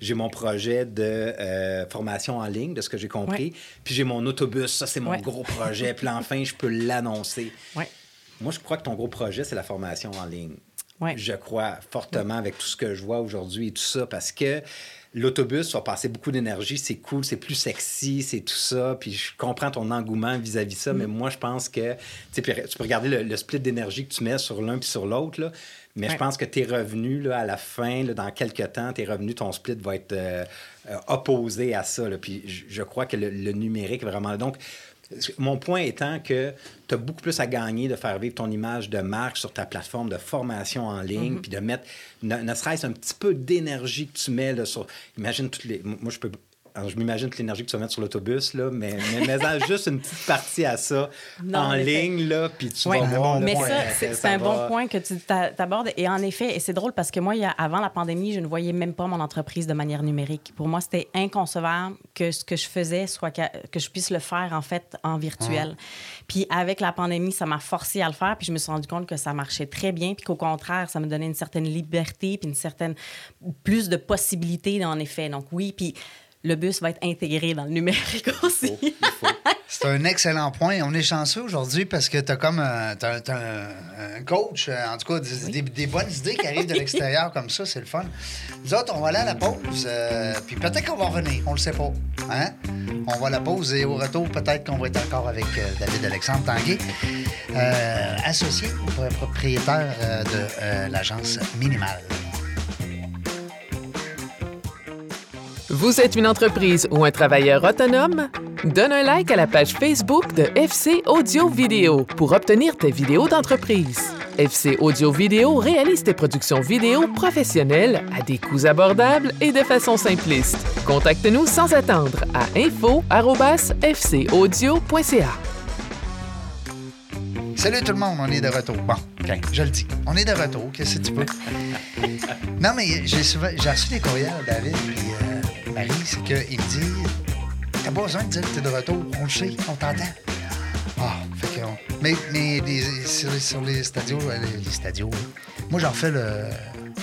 S3: J'ai mon projet de formation en ligne, de ce que j'ai compris. Puis j'ai mon autobus. Ça, c'est mon gros projet. Puis enfin, je peux l'annoncer. Moi, je crois que ton gros projet, c'est la formation en ligne. Je crois fortement avec tout ce que je vois aujourd'hui et tout ça, parce que l'autobus va passer beaucoup d'énergie, c'est cool, c'est plus sexy, c'est tout ça. Puis je comprends ton engouement vis-à-vis de ça, mais mm. moi, je pense que tu peux regarder le, split d'énergie que tu mets sur l'un puis sur l'autre, mais je pense que tes revenus, là, à la fin, dans quelques temps, tes revenus, ton split va être euh, euh, opposé à ça. Puis je, crois que le, le numérique, vraiment. Donc, mon point étant que tu as beaucoup plus à gagner de faire vivre ton image de marque sur ta plateforme de formation en ligne, mhm. puis de mettre, ne, serait-ce un petit peu d'énergie que tu mets là, sur. Imagine toutes les. Moi, je peux je m'imagine toute l'énergie que tu vas mettre sur l'autobus, là, mais, mais, mais juste une petite partie à ça en ligne, là, puis tu vas voir.
S2: mais ça, c'est un bon point que tu abordes. Et en effet, et c'est drôle parce que moi, il y a, avant la pandémie, je ne voyais même pas mon entreprise de manière numérique. Pour moi, c'était inconcevable que ce que je faisais soit que, que, je puisse le faire, en fait, en virtuel. Puis avec la pandémie, ça m'a forcé à le faire, puis je me suis rendu compte que ça marchait très bien, puis qu'au contraire, ça me donnait une certaine liberté, puis une certaine plus de possibilités, en effet. Donc oui, puis le bus va être intégré dans le numérique aussi.
S1: C'est un excellent point. On est chanceux aujourd'hui parce que tu as comme un, un, coach, euh, en tout cas, des, bonnes idées qui arrivent de l'extérieur comme ça. C'est le fun. Nous autres, on va aller à la pause. Euh, puis peut-être qu'on va revenir. On le sait pas. Hein? On va à la pause et au retour, peut-être qu'on va être encore avec euh, David Alexandre Tanguay, associé propriétaire de l'agence Minimale.
S4: Vous êtes une entreprise ou un travailleur autonome? Donne un like à la page Facebook de FC Audio Vidéo pour obtenir tes vidéos d'entreprise. FC Audio Vidéo réalise tes productions vidéo professionnelles à des coûts abordables et de façon simpliste. Contacte-nous sans attendre à info@fcaudio.ca.
S1: Salut tout le monde, on est de retour. Bon, OK, je le dis. On est de retour, qu'est-ce que tu peux? non, mais j'ai souvent j'ai reçu des courriels, David, puis euh, C'est qu'il me dit T'as pas besoin de dire que t'es de retour. On le sait, on t'entend. Ah, fait que. Mais, mais sur, les stadios, euh, les, les stadios, moi, j'en fais le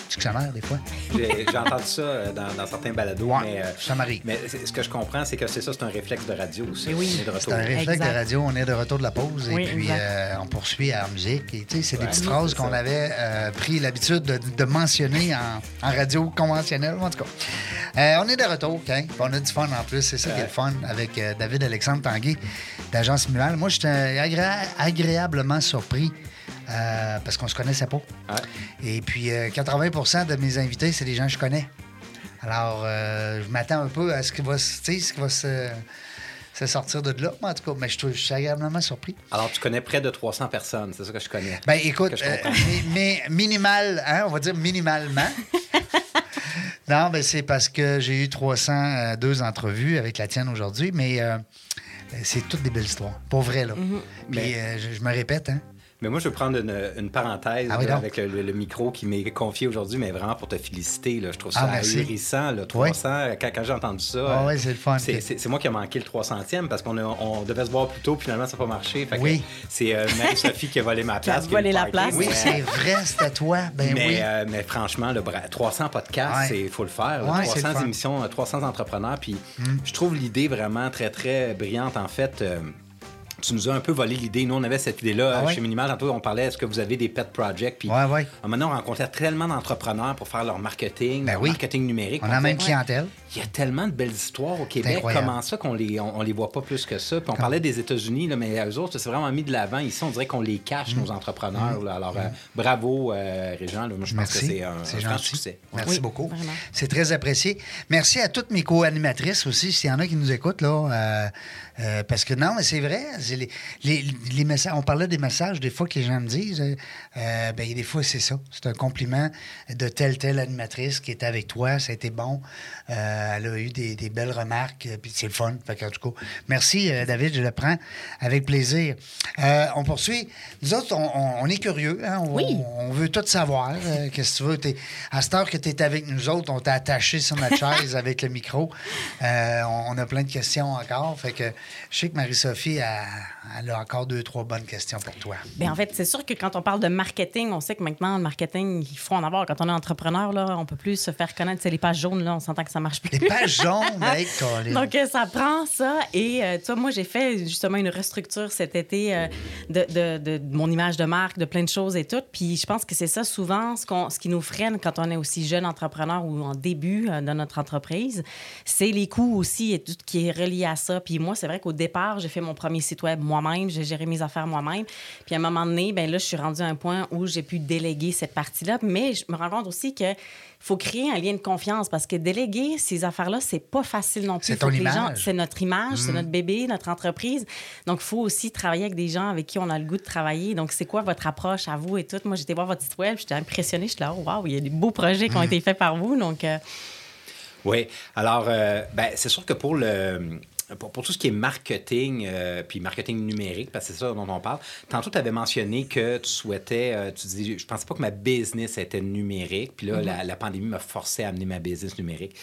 S1: dictionnaire, des fois.
S3: J'ai entendu ça euh, dans, certains balados. mais, euh,
S1: ça m'arrive.
S3: Mais ce que je comprends, c'est que c'est ça, c'est un réflexe de radio aussi.
S1: Oui, c'est un réflexe de radio. On est de retour de la pause et puis on poursuit à la musique. Et, c'est des petites phrases qu'on avait pris l'habitude de, mentionner en, radio conventionnelle, en tout cas. Euh, on est de retour, OK? On a du fun en plus. C'est ça qui est le fun avec euh, David Alexandre Tanguy d'Agence Mual. Moi, j'étais agréablement surpris. Euh, parce qu'on se connaissait pas. Et puis, 80% de mes invités, c'est des gens que je connais. Alors, je m'attends un peu à ce qui va, ce qui va se, sortir de là. en tout cas, mais je, suis agréablement surpris.
S3: Alors, tu connais près de 300 personnes, c'est ça que je connais.
S1: Ben écoute, mais, minimal, hein, on va dire minimalement. Non, mais c'est parce que j'ai eu 302 entrevues avec la tienne aujourd'hui, mais euh, c'est toutes des belles histoires. Pour vrai, là. Mm-hmm. Mais euh, je, me répète, hein.
S3: Mais moi, je veux prendre une, parenthèse ah avec le, micro qui m'est confié aujourd'hui, mais vraiment pour te féliciter. Là. Je trouve ça ah, ahurissant, le 300. Quand, j'ai entendu ça,
S1: ah, c'est le fun.
S3: C'est moi qui ai manqué le 300e parce qu'on on devait se voir plus tôt, finalement, ça n'a pas marché. oui. C'est euh, Marie-Sophie qui a volé ma place.
S2: Qui a volé la place.
S1: Oui, c'est vrai, c'était toi. Ben
S3: mais,
S1: oui.
S3: Euh, mais franchement, le 300 podcasts, il faut le faire. 300 émissions, 300 entrepreneurs. Puis hmm. je trouve l'idée vraiment très, très brillante, en fait. Euh, tu nous as un peu volé l'idée. Nous, on avait cette idée-là ah chez Minimal. Tantôt, on parlait est-ce que vous avez des pet projects? Puis
S1: ouais, ouais.
S3: maintenant, on rencontrait tellement d'entrepreneurs pour faire leur marketing, ben leur marketing numérique.
S1: On a même clientèle.
S3: Il y a tellement de belles histoires au Québec. Comment ça qu'on les, on, les voit pas plus que ça? Puis on parlait des États-Unis, mais eux autres, c'est vraiment mis de l'avant. Ici, on dirait qu'on les cache, mm. nos entrepreneurs. Mm. Alors, euh, bravo, euh, Régent. Moi, je pense que c'est un, grand succès.
S1: Merci beaucoup. C'est très apprécié. Merci à toutes mes co-animatrices aussi, s'il y en a qui nous écoutent. là. Euh, euh, parce que non, mais c'est vrai. Les, les, les, messages, on parlait des messages des fois que les gens me disent. Euh, ben, des fois, c'est ça. C'est un compliment de telle, telle animatrice qui était avec toi. Ça a été bon. Euh, elle a eu des, des belles remarques. Puis c'est le fun. Fait en tout cas, merci, David. Je le prends avec plaisir. on poursuit. Nous autres, on, est curieux. Hein? On,
S2: oui.
S1: on, veut tout savoir. Qu'est-ce que tu veux? à cette heure que tu es avec nous autres, on t'a attaché sur notre chaise avec le micro. on, a plein de questions encore. Fait que je sais que Marie-Sophie a, a, encore deux, trois bonnes questions pour toi.
S2: Bien, en fait, c'est sûr que quand on parle de marketing, on sait que maintenant, le marketing, il faut en avoir. Quand on est entrepreneur, là, on peut plus se faire connaître. C'est les pages jaunes, là, on s'entend que ça marche plus.
S1: Les pages jaunes, mec,
S2: Donc, euh, ça prend ça. Et, euh, tu vois, moi, j'ai fait justement une restructure cet été euh, de, de, de, mon image de marque, de plein de choses et tout. Puis, je pense que c'est ça souvent ce, ce qui nous freine quand on est aussi jeune entrepreneur ou en début de notre entreprise. C'est les coûts aussi et tout qui est relié à ça. Puis, moi, c'est vrai qu'au départ, j'ai fait mon premier site web moi-même, j'ai géré mes affaires moi-même. Puis à un moment donné, ben là, je suis rendue à un point où j'ai pu déléguer cette partie-là. Mais je me rends compte aussi que faut créer un lien de confiance parce que déléguer ces affaires-là, c'est pas facile non plus.
S1: C'est ton image.
S2: C'est notre image, c'est mm. notre bébé, notre entreprise. Donc, il faut aussi travailler avec des gens avec qui on a le goût de travailler. Donc, c'est quoi votre approche à vous et tout? Moi, j'étais voir votre site web, j'étais impressionnée. Je suis là, oh, waouh, il y a des beaux projets qui ont mm. été faits par vous. Donc, euh,
S3: Oui. Alors, euh, ben, c'est sûr que pour le. Pour, pour tout ce qui est marketing, euh, puis marketing numérique, parce que c'est ça dont on parle, tantôt, tu avais mentionné que tu souhaitais, euh, tu dis, je pensais pas que ma business était numérique, puis là, la, la pandémie m'a forcé à amener ma business numérique.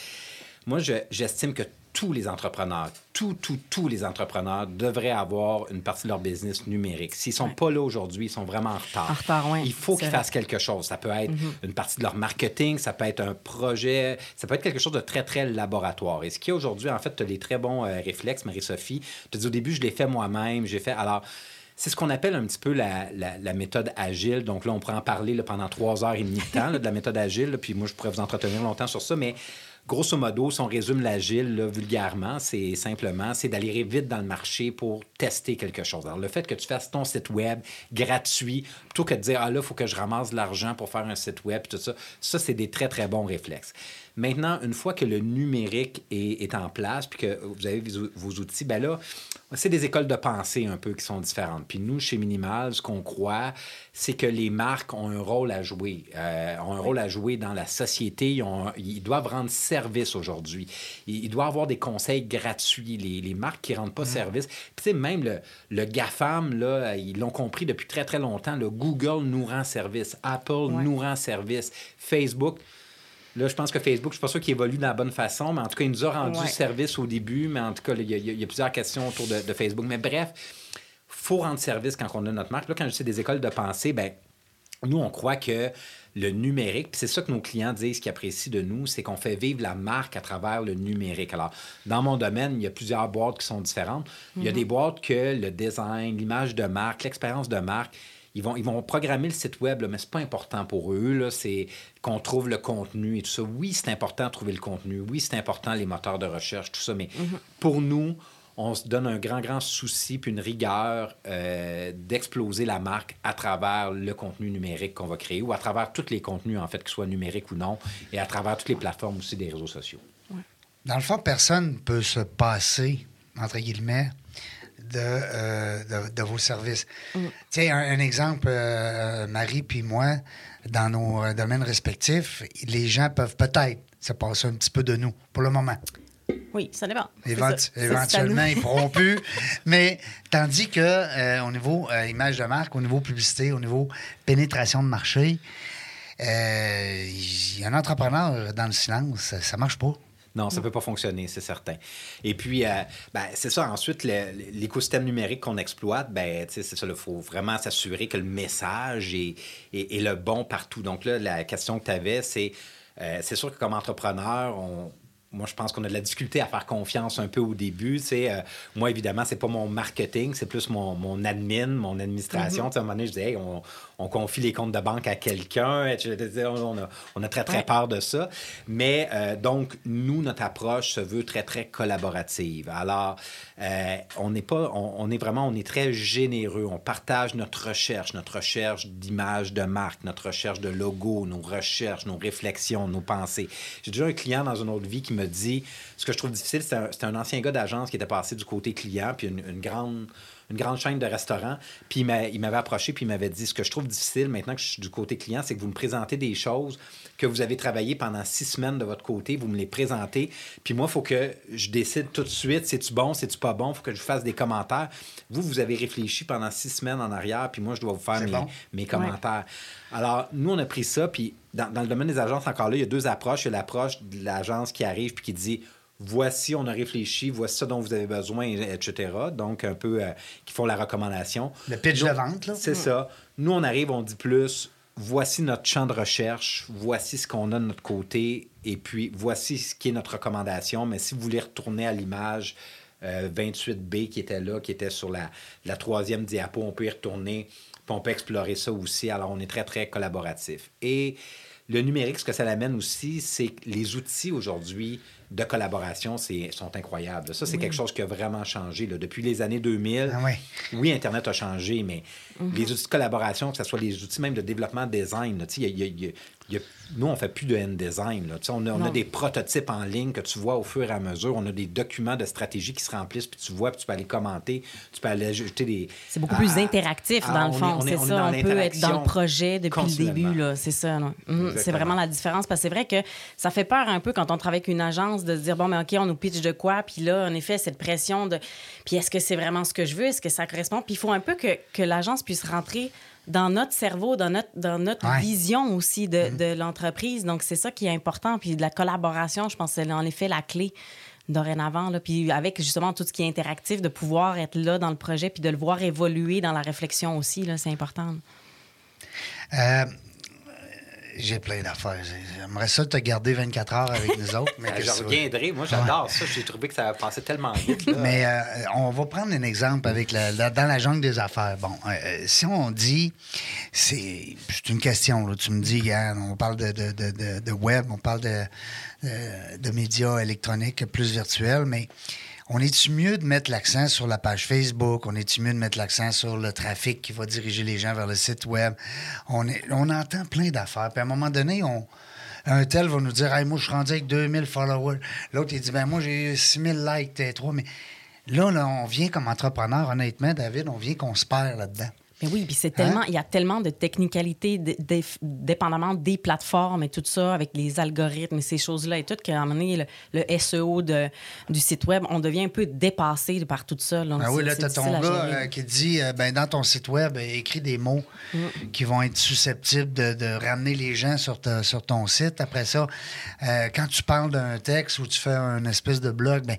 S3: Moi, je- j'estime que tous les entrepreneurs, tous, tous, tous les entrepreneurs devraient avoir une partie de leur business numérique. S'ils sont pas là aujourd'hui, ils sont vraiment en retard.
S2: En retard, ouais,
S3: Il faut qu'ils fassent quelque chose. Ça peut être une partie de leur marketing, ça peut être un projet, ça peut être quelque chose de très, très laboratoire. Et ce qui est aujourd'hui, en fait, tu as les très bons euh, réflexes, Marie-Sophie. Tu dis au début, je l'ai fait moi-même, j'ai fait. Alors, c'est ce qu'on appelle un petit peu la, la- la méthode agile. Donc là, on pourrait en parler là, pendant trois heures et demie de temps là, de la méthode agile. là, puis moi, je pourrais vous entretenir longtemps sur ça. Mais grosso modo, si on résume l'agile vulgairement, c'est simplement c'est d'aller vite dans le marché pour tester quelque chose. Alors, le fait que tu fasses ton site web gratuit, plutôt que de dire, ah là, il faut que je ramasse de l'argent pour faire un site web, tout ça, ça, c'est des très, très bons réflexes. Maintenant, une fois que le numérique est, est en place, puis que vous avez vos, vos outils, ben là, c'est des écoles de pensée un peu qui sont différentes. Puis nous, chez Minimal, ce qu'on croit, c'est que les marques ont un rôle à jouer, euh, ont un rôle à jouer dans la société. Ils, ont- ils doivent rendre service aujourd'hui. Ils, ils doivent avoir des conseils gratuits. Les, les marques qui ne rendent pas service. Puis tu sais, même le, le GAFAM, là, ils l'ont compris depuis très, très longtemps. Le Google nous rend service. Apple nous rend service. Facebook. Là, je pense que Facebook, je ne suis pas sûr qu'il évolue de la bonne façon, mais en tout cas, il nous a rendu
S2: Ouais.
S3: service au début. Mais en tout cas, il y, a- y y plusieurs questions autour de, de Facebook. Mais bref, faut rendre service quand on a notre marque. Là, quand je dis des écoles de pensée, ben nous, on croit que le numérique, puis c'est ça que nos clients disent qu'ils apprécient de nous, c'est qu'on fait vivre la marque à travers le numérique. Alors, dans mon domaine, il y a plusieurs boîtes qui sont différentes. Il y a des boîtes que le design, l'image de marque, l'expérience de marque, ils vont, ils vont programmer le site web, là, mais c'est pas important pour eux. C'est qu'on trouve le contenu et tout ça. Oui, c'est important de trouver le contenu. Oui, c'est important les moteurs de recherche, tout ça. Mais pour nous, on se donne un grand, grand souci puis une rigueur euh, d'exploser la marque à travers le contenu numérique qu'on va créer ou à travers tous les contenus, en fait, qu'ils soient numériques ou non, et à travers toutes les plateformes aussi des réseaux sociaux.
S1: Dans le fond, personne ne peut se passer, entre guillemets, de, euh, de, de vos services. Tiens, un, un exemple, euh, Marie puis moi, dans nos euh, domaines respectifs, les gens peuvent peut-être se passer un petit peu de nous, pour le moment.
S2: Oui, ça dépend.
S1: Évent-
S2: ça.
S1: Éventuellement, ils pourront plus. Mais tandis que euh, au niveau image de marque, au niveau publicité, au niveau pénétration de marché, il y a un entrepreneur dans le silence, ça, ça marche pas.
S3: Non, ça ne peut pas fonctionner, c'est certain. Et puis, euh, ben, c'est ça. Ensuite, l'écosystème numérique qu'on exploite, ben, tu sais, c'est ça. Il faut vraiment s'assurer que le message est, est- est le bon partout. Donc là, la question que tu avais, c'est euh, c'est sûr que comme entrepreneur, on- moi, je pense qu'on a de la difficulté à faire confiance un peu au début. Tu sais, euh, moi, évidemment, c'est pas mon marketing, c'est plus mon, mon admin, mon administration. Sais, à un moment donné, je disais, Hey, on, on confie les comptes de banque à quelqu'un. On a, on a très, très
S2: Ouais.
S3: peur de ça. Mais euh, donc, nous, notre approche se veut très, très collaborative. Alors, euh, on n'est pas, on, on est vraiment, on est très généreux. On partage notre recherche, notre recherche d'image de marque, notre recherche de logo, nos recherches, nos réflexions, nos pensées. J'ai déjà un client dans une autre vie qui me dit, ce que je trouve difficile, c'est un, ancien gars d'agence qui était passé du côté client, puis une grande une grande chaîne de restaurants. Puis il m'a- il m'avait approché, puis il m'avait dit, ce que je trouve difficile maintenant que je suis du côté client, c'est que vous me présentez des choses que vous avez travaillé pendant six semaines de votre côté, vous me les présentez, puis moi, il faut que je décide tout de suite, c'est-tu bon, c'est-tu pas bon, il faut que je vous fasse des commentaires. Vous, vous avez réfléchi pendant six semaines en arrière, puis moi, je dois vous faire mes,
S1: bon.
S3: mes commentaires. Alors, nous, on a pris ça, puis dans, dans le domaine des agences, encore là, il y a deux approches. Il y a l'approche de l'agence qui arrive puis qui dit voici, on a réfléchi, voici ce dont vous avez besoin, etc. Donc, un peu, euh, qui font la recommandation.
S1: Le pitch de vente, là.
S3: C'est ça. Nous, on arrive, on dit plus voici notre champ de recherche, voici ce qu'on a de notre côté, et puis voici ce qui est notre recommandation. Mais si vous voulez retourner à l'image euh, 28B qui était là, qui était sur la, la troisième diapo, on peut y retourner, puis on peut explorer ça aussi. Alors, on est très, très collaboratif. Et le numérique, ce que ça l'amène aussi, c'est que les outils aujourd'hui de collaboration c'est, sont incroyables. Ça, c'est quelque chose qui a vraiment changé. là. Depuis les années 2000,
S1: Ah ouais.
S3: oui, Internet a changé, mais les outils de collaboration, que ce soit les outils même de développement design, là, y a- il y a- il y a- nous, on fait plus de sais, On, a, on a des prototypes en ligne que tu vois au fur et à mesure. On a des documents de stratégie qui se remplissent, puis tu vois, puis tu peux aller commenter, tu peux aller ajouter des...
S2: C'est beaucoup
S3: Ah,
S2: plus interactif,
S3: ah,
S2: dans
S3: on
S2: le fond.
S3: on est-
S2: C'est ça.
S3: dans
S2: On peut être dans le projet depuis le début. C'est ça. Mhm. C'est vraiment la différence. Parce que c'est vrai que ça fait peur un peu quand on travaille avec une agence de se dire, bon, mais OK, on nous pitch de quoi? Puis là, en effet, cette pression de, puis est-ce que c'est vraiment ce que je veux? Est-ce que ça correspond? Puis il faut un peu que, que l'agence puisse rentrer dans notre cerveau, dans notre, dans notre
S1: Ouais.
S2: vision aussi de, de l'entreprise. Donc, c'est ça qui est important. Puis de la collaboration, je pense c'est en effet la clé dorénavant. Là. Puis avec justement tout ce qui est interactif, de pouvoir être là dans le projet puis de le voir évoluer dans la réflexion aussi, là, c'est important.
S1: Euh, j'ai plein d'affaires. J'aimerais ça te garder 24 heures avec nous autres. Mais
S3: Je reviendrai. Moi, j'adore ça. J'ai trouvé que ça passait tellement vite. là.
S1: Mais euh, on va prendre un exemple avec la, la- dans la jungle des affaires. Bon, euh, euh, si on dit, c'est une question. là. Tu me dis, regarde, on parle de, de- de- de- web, on parle de, euh, de médias électroniques plus virtuels, mais on est-tu mieux de mettre l'accent sur la page Facebook? On est-tu mieux de mettre l'accent sur le trafic qui va diriger les gens vers le site web? On, entend plein d'affaires. Puis à un moment donné, on, un tel va nous dire, hey, moi, je suis rendu avec 2000 followers. L'autre, il dit, ben moi, j'ai eu 6000 likes, t'es trois. Mais là, on vient comme entrepreneur, honnêtement, David, on vient qu'on se perd là-dedans.
S2: Mais oui, puis c'est
S1: Hein?
S2: tellement, il y a tellement de technicalités, dépendamment des plateformes et tout ça, avec les algorithmes et ces choses-là et tout, qu'à un moment donné, le, le SEO de, du site Web, on devient un peu dépassé par tout ça.
S1: Ah oui, là, tu as ton gars euh, qui dit euh, ben, dans ton site web, euh, écris des mots qui vont être susceptibles de, de ramener les gens sur, ta- sur ton site. Après ça, euh, quand tu parles d'un texte ou tu fais un espèce de blog, ben,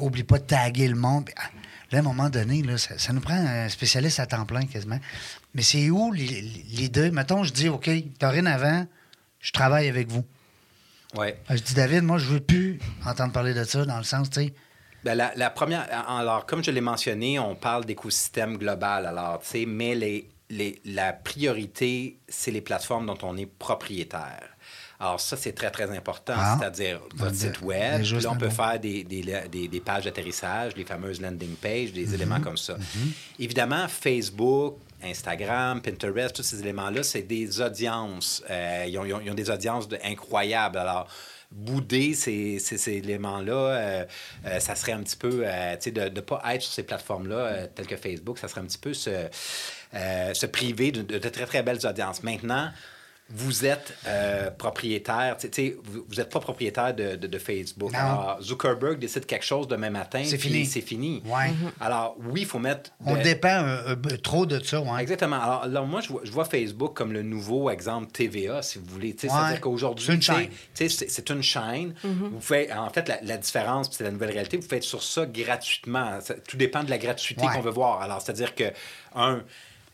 S1: oublie pas de taguer le monde. Ah, Là, à un moment donné, là, ça, ça nous prend un spécialiste à temps plein quasiment. Mais c'est où les, les deux? Mettons, je dis, OK, dorénavant, je travaille avec vous.
S3: Ouais.
S1: Je dis, David, moi, je veux plus entendre parler de ça dans le sens, tu sais,
S3: Ben, la, la première, alors, comme je l'ai mentionné, on parle d'écosystème global, alors, tu sais, mais les, les- la priorité, c'est les plateformes dont on est propriétaire. Alors, ça, c'est très, très important,
S1: Ah.
S3: c'est-à-dire votre
S1: Dé-
S3: site web. Puis là, on peut faire des, des, des- des pages d'atterrissage, les fameuses landing pages,
S1: Mhm.
S3: des éléments comme ça. Évidemment, Facebook, Instagram, Pinterest, tous ces éléments-là, c'est des audiences. Euh, ils, ont, ils ont- ils ont des audiences de- incroyables. Alors, bouder ces, ces- ces éléments-là, euh, euh, ça serait un petit peu, tu sais, de ne pas être sur ces plateformes-là, telles que Facebook, ça serait un petit peu se, se priver de très, très belles audiences. Maintenant, vous êtes euh, propriétaire, tu sais- tu sais, vous n'êtes pas propriétaire de, de- de Facebook.
S1: Non.
S3: Alors, Zuckerberg décide quelque chose demain matin,
S1: C'est
S3: puis
S1: fini.
S3: C'est fini.
S1: Ouais.
S3: Alors, oui, il faut mettre...
S1: on dépend euh, euh, trop de ça. Ouais.
S3: Exactement. Alors là, moi, je vois, je vois Facebook comme le nouveau exemple TVA, si vous voulez.
S1: Ouais.
S3: C'est-à-dire qu'aujourd'hui,
S1: C'est une chaîne.
S3: c'est une chaîne. Vous faites, en fait, la, la différence, c'est la nouvelle réalité, vous faites sur ça gratuitement. Ça- tout dépend de la gratuité
S1: Ouais.
S3: qu'on veut voir. Alors, c'est-à-dire que, un,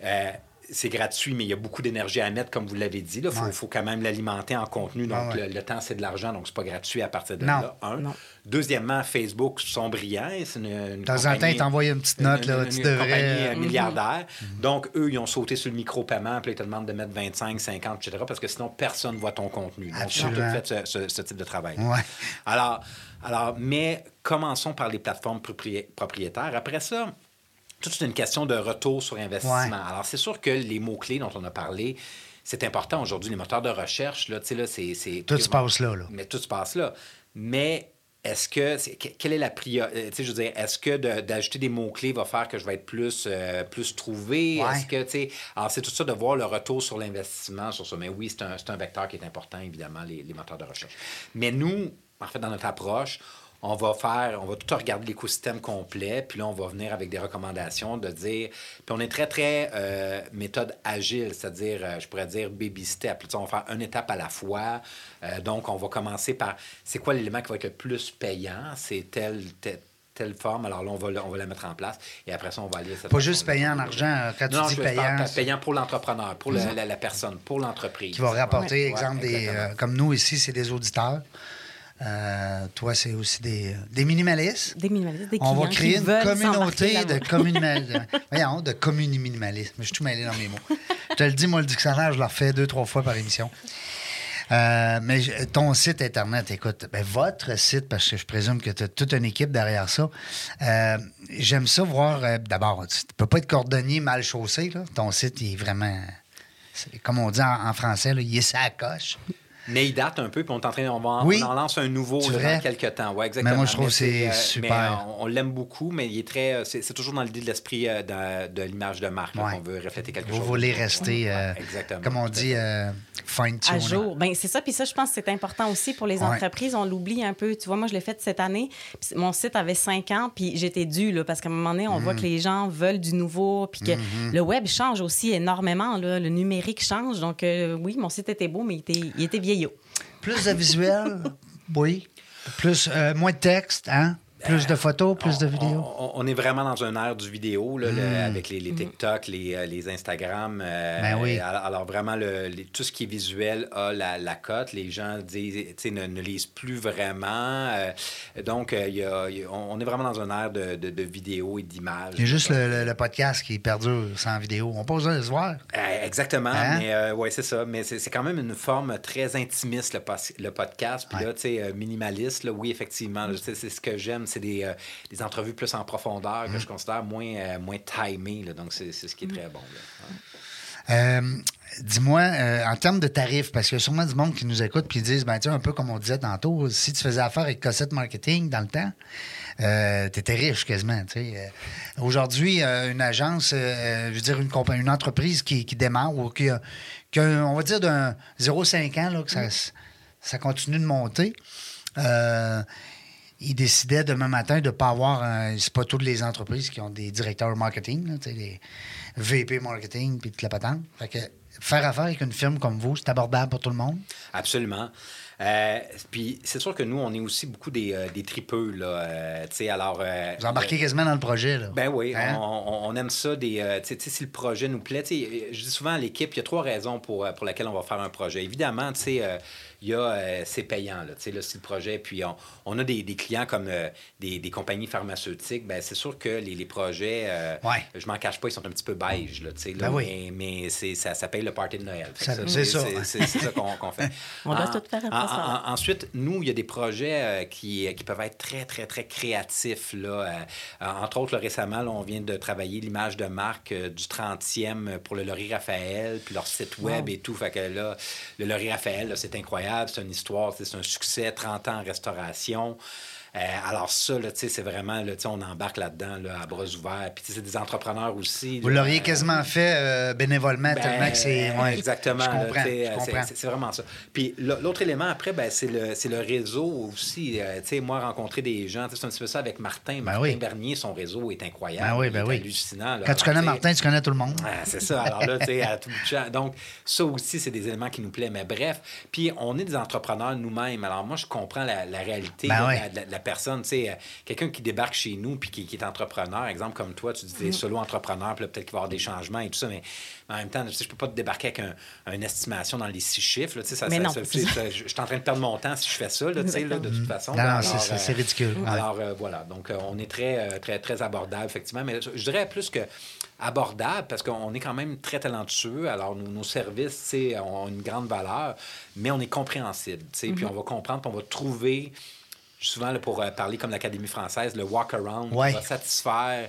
S3: euh, c'est gratuit, mais il y a beaucoup d'énergie à mettre, comme vous l'avez dit. Il faut,
S1: Ouais.
S3: faut quand même l'alimenter en contenu. Donc,
S1: Ouais, ouais.
S3: Le, le temps, c'est de l'argent, donc c'est pas gratuit à partir de
S1: Non.
S3: là. Un.
S2: Non.
S3: Deuxièmement, Facebook sont brillants. C'est une, une
S1: De temps en temps,
S3: compagnie-
S1: ils t'envoient une petite note, là,
S3: une-
S1: tu
S3: une
S1: devrais-
S3: compagnie, euh,
S1: Mhm.
S3: milliardaire. Donc, eux, ils ont sauté sur le micro-paiement, puis ils te demandent de mettre 25, 50, etc., parce que sinon, personne ne voit ton contenu. Donc, ils ont
S1: Absolument.
S3: tout fait ce, ce- ce type de travail.
S1: Ouais.
S3: Alors, alors, mais commençons par les plateformes propri- propriétaires. Après ça, toute une question de retour sur investissement.
S1: Ouais.
S3: Alors, c'est sûr que les mots-clés dont on a parlé, c'est important aujourd'hui. Les moteurs de recherche, là, tu sais, là, c'est...
S1: Tout se passe là, là.
S3: Mais tout se passe là. Mais est-ce que... quelle est la priorité? Tu sais, je veux dire, est-ce que de- d'ajouter des mots-clés va faire que je vais être plus, euh, plus trouvé?
S1: Ouais.
S3: Est-ce que, tu sais... Alors, c'est tout ça de voir le retour sur l'investissement sur ça. Mais oui, c'est un, un vecteur qui est important, évidemment, les, les moteurs de recherche. Mais nous, en fait, dans notre approche, on va faire, on va tout regarder l'écosystème complet, puis là, on va venir avec des recommandations de dire. Puis on est très, très euh, méthode agile, c'est-à-dire, euh, je pourrais dire baby step. Tu sais, on va faire une étape à la fois. Euh, donc, on va commencer par c'est quoi l'élément qui va être le plus payant? C'est telle, telle, telle forme. Alors là, on va, le- on va la mettre en place. Et après ça, on va aller. cette
S1: Pas juste payant en argent. Quand tu
S3: Non,
S1: dis
S3: je parle
S1: payant,
S3: pour l'entrepreneur, pour le- la, la personne, pour l'entreprise.
S1: qui va rapporter,
S3: Ouais,
S1: exemple, des, euh, comme nous ici, c'est des auditeurs. Euh, toi, c'est aussi des, des minimalistes.
S2: Des minimalistes, des
S1: On va créer une communauté de communal... Voyons, de communimalisme. Je suis tout mêlé dans mes mots. Je te le dis, moi, le dictionnaire, je le refais deux, trois fois par émission. Euh, mais ton site Internet, écoute, ben, votre site, parce que je présume que tu as toute une équipe derrière ça. euh, J'aime ça voir. D'abord, tu ne peux pas être cordonnier mal chaussé. Là. Ton site, il est vraiment. Comme on dit en, en français, là, il est sa coche.
S3: Mais il date un peu, puis on, est en train, on, va,
S1: Oui.
S3: on en lance un nouveau dans quelques temps. Ouais, exactement.
S1: Mais moi, je trouve que c'est
S3: euh,
S1: super.
S3: mais, euh, on on l'aime beaucoup, mais il est très. euh, C'est c'est toujours dans l'idée de l'esprit euh, de, de l'image de marque
S1: Ouais.
S3: qu'on veut refléter quelque
S1: Vous
S3: chose.
S1: voulez rester, euh,
S3: Ouais, exactement.
S1: comme on dit,
S3: fait.
S1: euh, fine
S2: à jour. Ben, c'est ça. Puis ça, je pense que c'est important aussi pour les
S1: Ouais.
S2: entreprises. On l'oublie un peu. Tu vois, moi, je l'ai fait cette année. Mon site avait cinq ans, puis j'étais due, là, parce qu'à un moment donné, on
S1: Mm.
S2: voit que les gens veulent du nouveau, puis que
S1: Mm-hmm.
S2: le web change aussi énormément. Là. Le numérique change. Donc, euh, oui, mon site était beau, mais il était, il était
S1: Plus de visuel, oui. Plus, euh, moins de texte, hein? Plus de photos, plus de vidéos.
S3: On, on est vraiment dans un air du vidéo, là, le- avec les, les TikTok, les, euh, les Instagram. euh.
S1: Ben oui.
S3: alors, alors vraiment, le, les- tout ce qui est visuel a la, la cote. Les gens disent, tu sais, ne, ne lisent plus vraiment. euh, donc, euh, il y a- il y a- on est vraiment dans un air de, de, de vidéo et d'image.
S1: Il y a juste le, le- le podcast qui perdure sans vidéo. On pas besoin de se voir.
S3: Euh, exactement,
S1: Hein?
S3: mais euh, ouais, c'est ça. Mais c'est quand même une forme très intimiste, le, podcast. Puis
S1: Ouais.
S3: là, tu sais, minimaliste, là, oui, effectivement. c'est ce que j'aime. C'est des, euh, des entrevues plus en profondeur
S1: Mm.
S3: que je considère moins, euh, moins timées. là. donc, c'est c'est ce qui est très bon. là. Ouais.
S1: Euh, Dis-moi, en termes de tarifs, parce qu'il y a sûrement du monde qui nous écoute puis qui disent, ben, tu un peu comme on disait tantôt, si tu faisais affaire avec Cossette Marketing dans le temps, euh, tu étais riche quasiment. Euh, Aujourd'hui, euh, une agence, je veux dire, une, une entreprise qui, qui démarre ou qui a, qui a, on va dire, d'un 0,5 ans, là, que ça, ça continue de monter. Euh, il décidait demain matin de ne pas avoir. un- C'est pas toutes les entreprises qui ont des directeurs marketing, là, des VP marketing puis toute la patente. Fait que faire affaire avec une firme comme vous, c'est abordable pour tout le monde?
S3: Absolument. Euh, puis c'est sûr que nous, on est aussi beaucoup des, euh, des tripeux. Là, euh, alors,
S1: Vous embarquez quasiment dans le projet. Là.
S3: Ben oui,
S1: Hein?
S3: on, aime ça. Des, euh, tu sais- tu sais, si le projet nous plaît, je dis souvent à l'équipe, il y a trois raisons pour, pour lesquelles on va faire un projet. Évidemment, tu sais, il y a, euh, c'est payant, là, tu sais, là, si le projet, puis on, on a des, des clients comme euh, des, des compagnies pharmaceutiques, ben c'est sûr que les, les projets, euh,
S1: Ouais.
S3: je m'en cache pas, ils sont un petit peu beige, là, tu sais, là,
S1: Ben oui.
S3: mais, mais c'est, ça, ça paye le party de Noël.
S1: C'est ça.
S3: Ça qu'on, fait.
S2: On doit tout faire après
S3: en-
S2: ça.
S3: en- ensuite, nous, il y a des projets euh, qui, qui peuvent être très, très, très créatifs. Là. Entre autres, récemment, on vient de travailler l'image de marque du 30e pour le Laurie Raphaël, puis leur site web et tout. Fait que là, le Laurie Raphaël, c'est incroyable. C'est une histoire, c'est un succès, 30 ans en restauration. Euh, alors ça, là, c'est vraiment, là, on embarque là-dedans là, à bras ouverts. Puis c'est des entrepreneurs aussi.
S1: Vous l'auriez
S3: euh,
S1: quasiment fait euh, bénévolement
S3: ben,
S1: tellement que c'est. ouais,
S3: exactement. Euh, c'est- vraiment ça. Puis l'autre élément après, ben, c'est le, c'est le réseau aussi. Euh, sais, moi, rencontrer des gens, c'est un petit peu ça avec Martin. Martin
S1: Ben oui.
S3: Bernier, son réseau est incroyable.
S1: Ben oui, ben oui.
S3: hallucinant.
S1: Quand tu connais Martin, tu connais tout le monde.
S3: ah, c'est ça. Alors là, tu sais, à tout champ. Donc, ça aussi, c'est des éléments qui nous plaisent. Mais bref, puis on est des entrepreneurs nous-mêmes. Alors moi, je comprends la, la réalité
S1: Ben oui.
S3: la, la personne. Tu sais, euh, quelqu'un qui débarque chez nous puis qui, qui est entrepreneur, exemple comme toi, tu dis
S1: Mm.
S3: puis là, peut-être qu'il va y avoir des changements et tout ça, mais en même temps, je peux pas te débarquer avec un, une estimation dans les six chiffres. tu sais, ça, ça- ça- ça- je suis en train de perdre mon temps si je fais ça, là, tu sais, là, de toute façon.
S1: Non,
S3: là.
S1: non,
S3: Alors,
S1: c'est-
S3: euh,
S1: ridicule. Ouais.
S3: Alors, euh, voilà. Donc, euh, on est très, euh, très, très abordable, effectivement. Mais je, dirais plus que abordable parce qu'on est quand même très talentueux. Alors, nos, nos services, ont une grande valeur, mais on est compréhensible. Puis on va comprendre, puis on va trouver, souvent, là, pour euh, parler comme l'Académie française, le walk-around
S1: Ouais.
S3: qui va satisfaire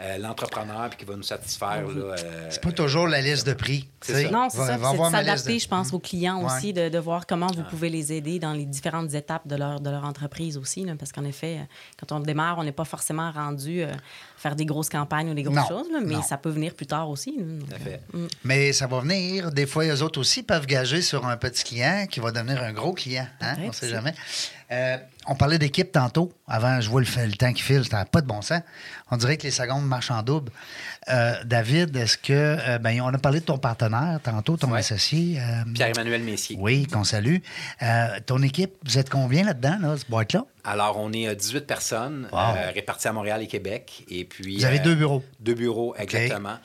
S3: euh, l'entrepreneur puis qui va nous satisfaire. là, euh,
S1: C'est pas toujours la liste de prix.
S3: Ça.
S2: Non, c'est ça.
S1: va
S2: C'est s'adapter,
S1: de-
S2: je pense, aux clients
S1: Ouais.
S2: aussi, de, de voir comment vous pouvez les aider dans les différentes étapes de leur, de leur entreprise aussi. là, parce qu'en effet, quand on démarre, on n'est pas forcément rendu euh, faire des grosses campagnes ou des grosses
S1: Non,
S2: choses, là, mais
S1: non.
S2: ça peut venir plus tard aussi. là. Donc,
S3: Tout à fait.
S2: euh, mm.
S1: Mais ça va venir. Des fois, eux autres aussi peuvent gager sur un petit client qui va devenir un gros client. Hein? On sait
S2: aussi.
S1: jamais. Euh, on parlait d'équipe tantôt. Avant, je vois le, temps qui file. Ça n'a pas de bon sens. On dirait que les secondes marchent en double. Euh, David, est-ce que. euh, ben, on a parlé de ton partenaire tantôt, ton
S3: Ouais.
S1: associé. euh,
S3: Pierre-Emmanuel Messier.
S1: oui, qu'on salue. Ton équipe, vous êtes combien là-dedans, là, ce boîte-là?
S3: Alors, on est euh, 18 personnes
S1: Wow.
S3: réparties à Montréal et Québec. Et puis,
S1: Vous avez deux bureaux.
S3: Deux bureaux, exactement.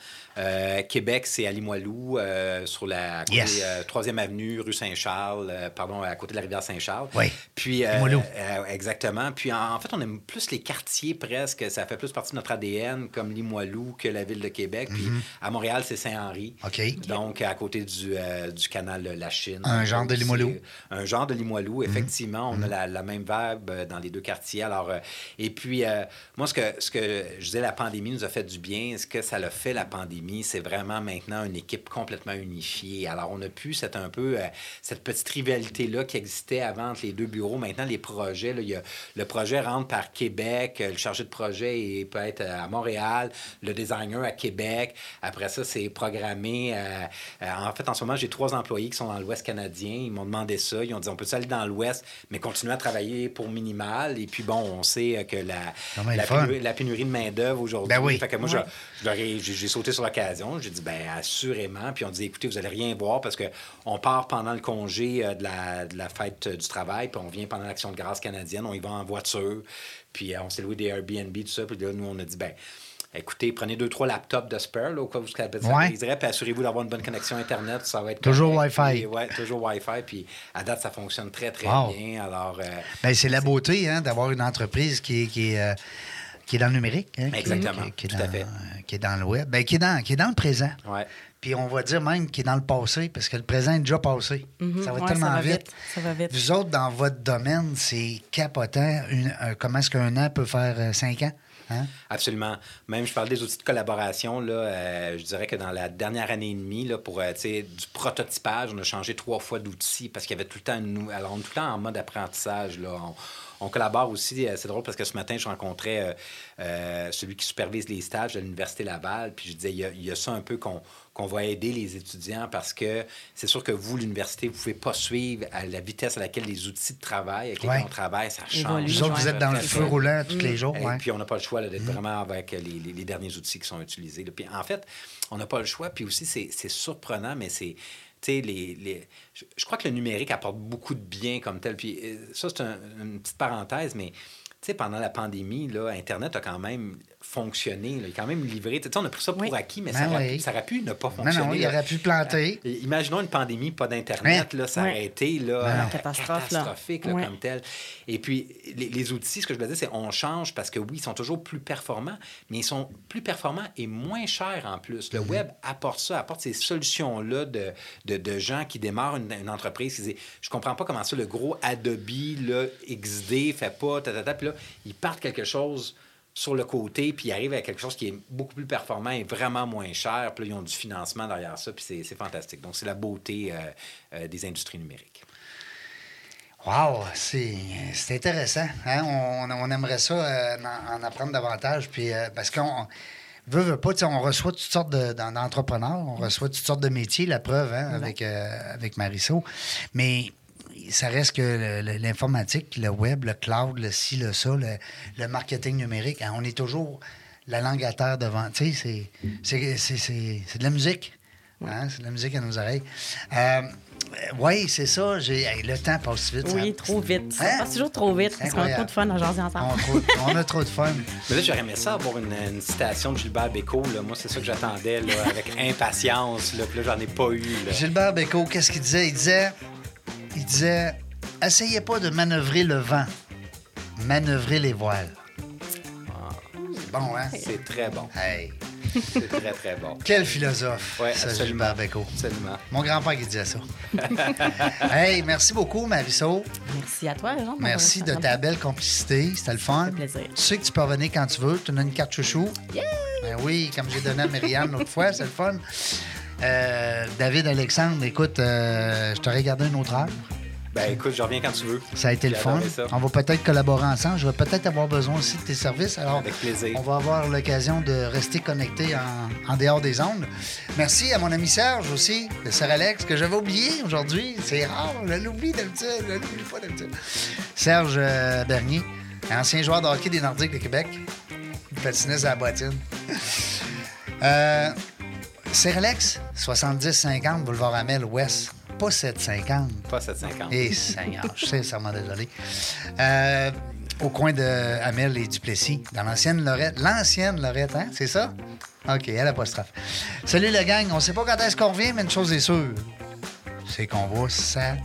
S3: Québec, c'est à Limoilou, sur la côté,
S1: Yes.
S3: euh, 3e avenue, rue Saint-Charles, pardon, à côté de la rivière Saint-Charles.
S1: Oui.
S3: Puis,
S1: Limoilou.
S3: exactement. Puis, en, en fait, on aime plus les quartiers presque. Ça fait plus partie de notre ADN, comme Limoilou, que la ville de Québec. Puis, à Montréal, c'est Saint-Henri.
S1: Mhm. OK.
S3: Donc, à côté du, euh, du canal La Chine.
S1: Un genre de Limoilou. Mhm.
S3: Un genre de Limoilou, effectivement. On a la, la même vibe dans les deux quartiers. Alors, euh, et puis, euh, moi, ce que, ce que je disais, la pandémie nous a fait du bien. Ce que ça l'a fait, la pandémie, c'est vraiment maintenant une équipe complètement unifiée. Alors, on a pu, c'est un peu cette petite rivalité-là qui existait avant entre les deux bureaux. Maintenant, les projets, là, y a, le projet rentre par Québec, le chargé de projet il peut être à Montréal, le designer à Québec. Après ça, c'est programmé. en fait, en ce moment, j'ai trois employés qui sont dans l'Ouest canadien. Ils m'ont demandé ça. Ils ont dit on peut aller dans l'Ouest, mais continuer à travailler pour minimal? Et puis, bon, on sait que la, la, pénurie, de main-d'œuvre aujourd'hui.
S1: Ben oui.
S3: Fait que moi, j'ai sauté sur l'occasion. J'ai dit ben assurément. Puis on dit écoutez, vous n'allez rien voir parce qu'on part pendant le congé euh, de la, de la fête du travail, puis on vient pendant l'Action de grâce canadienne. On y va en voiture. Puis euh, on s'est loué des Airbnb, tout ça. Puis là, nous, on a dit ben écoutez, prenez deux, trois laptops de spare, là, au cas où vous ouais. puis assurez-vous d'avoir une bonne connexion Internet. Ça va être
S1: toujours Wi-Fi.
S3: Oui, toujours Wi-Fi. Puis à date, ça fonctionne très, très bien. Alors, euh,
S1: ben, c'est la beauté hein, d'avoir une entreprise qui est. Qui est euh, qui est dans le numérique. Hein,
S3: Exactement.
S1: Qui, est
S3: tout
S1: dans,
S3: à fait.
S1: qui est dans le web. Ben, qui, est dans, qui est dans le présent.
S3: Ouais.
S1: Puis on va dire même qui est dans le passé, parce que le présent est déjà passé.
S2: Mhm.
S1: Ça va tellement vite.
S2: Ça va vite.
S1: Vous autres, dans votre domaine, c'est capotant. comment est-ce qu'un an peut faire euh, cinq ans? Hein?
S3: Absolument. Même, je parle des outils de collaboration. Là, euh, je dirais que dans la dernière année et demie, là, pour euh, du prototypage, on a changé trois fois d'outils parce qu'il y avait tout le temps, nous, alors on est tout le temps en mode apprentissage. Là. On, collabore aussi. Euh, c'est drôle parce que ce matin, je rencontrais celui qui supervise les stages de l'Université Laval. Puis je disais, il y a ça un peu qu'on qu'on va aider les étudiants parce que c'est sûr que vous, l'université, vous ne pouvez pas suivre à la vitesse à laquelle les outils de travail avec lesquels on travaille, ça change.
S1: Vous autres, vous êtes dans le feu roulant tous les jours.
S3: Et puis, on n'a pas le choix d'être mm. vraiment avec les, les, derniers outils qui sont utilisés. Puis, en fait, on n'a pas le choix. Puis aussi, c'est surprenant, mais c'est... Les, les, je crois que le numérique apporte beaucoup de bien comme tel. Puis euh, ça, c'est une petite parenthèse, mais sais, pendant la pandémie, là, Internet a quand même fonctionné. il a quand même livré. on a pris ça pour acquis, mais ben ça, aurait pu, ne pas fonctionner.
S1: Non, il aurait pu planter.
S3: Euh, imaginons une pandémie, pas d'Internet, là, ça aurait été là,
S2: catastrophe,
S3: catastrophique comme tel. Et puis, les, outils, ce que je veux dire, c'est on change parce que oui, ils sont toujours plus performants, mais ils sont plus performants et moins chers en plus. Le mm-hmm. Web apporte ça, apporte ces solutions-là de, de, gens qui démarrent une, entreprise qui disent Je comprends pas comment ça, le gros Adobe, là, XD, fait pas, ta, ta, puis là, ils partent quelque chose sur le côté, puis ils arrivent à quelque chose qui est beaucoup plus performant et vraiment moins cher. Puis là, ils ont du financement derrière ça, puis c'est fantastique. Donc, c'est la beauté euh, euh, des industries numériques.
S1: Wow, c'est intéressant. Hein? On, aimerait ça euh, en, apprendre davantage, puis parce qu'on veut, veut pas, on reçoit toutes sortes d'entrepreneurs, on reçoit toutes sortes de métiers, la preuve, hein, avec, avec Marisol. Mais ça reste que l'informatique, le web, le cloud, le ci, le ça, le, marketing numérique, hein, on est toujours la langue à terre devant. Tu sais, c'est de la musique. Hein, c'est de la musique à nos oreilles. Euh, oui, c'est ça. le temps passe vite.
S2: Oui, trop vite. Ça hein? passe toujours trop vite parce qu'on a trop de fun jaser ensemble.
S1: On, a trop de fun.
S3: Mais là, j'aurais aimé ça avoir une, citation de Gilbert Bécaud. Moi, c'est ça que j'attendais avec impatience. Là. Puis là, j'en ai pas eu.
S1: Gilbert Bécaud, qu'est-ce qu'il disait? Il disait il disait Essayez pas de manœuvrer le vent, manœuvrer les voiles.
S3: Ah. C'est bon, hein? C'est très bon.
S1: Hey.
S3: C'est très, très bon.
S1: Quel philosophe,
S3: ouais,
S1: ça, Gilbert
S3: Absolument.
S1: Mon grand-père qui disait ça. hey, merci beaucoup, Marisol.
S2: Merci à toi, Jean.
S1: Merci de ta belle complicité. C'était le fun.
S2: plaisir.
S1: Tu sais que tu peux revenir quand tu veux. Tu as une carte chouchou.
S2: Yeah!
S1: Ben oui, comme j'ai donné à Myriam l'autre fois, c'est le fun. Euh, David Alexandre, écoute, euh, je t'aurais gardé une autre heure.
S3: Ben écoute, je reviens quand tu veux.
S1: Ça a été le fun. On va peut-être collaborer ensemble. Je vais peut-être avoir besoin aussi de tes services. Alors,
S3: Avec plaisir.
S1: On va avoir l'occasion de rester connecté en, dehors des ondes. Merci à mon ami Serge aussi, de Sir Alex, que j'avais oublié aujourd'hui. C'est rare, je l'oublie d'habitude. Je l'oublie pas d'habitude. Serge euh, Bernier, ancien joueur de hockey des Nordiques de Québec. Patiniste à la bottine. euh, Alex, 70-50, boulevard Amel, Ouest. Pas 750.
S3: Pas 750.
S1: Eh, Seigneur, je suis sincèrement désolé. Euh, au coin de Amel et Duplessis, dans l'ancienne Lorette. L'ancienne Lorette, hein? C'est ça? OK, elle apostrophe. Salut le gang. On sait pas quand est-ce qu'on revient, mais une chose est sûre. C'est qu'on va s'amuser.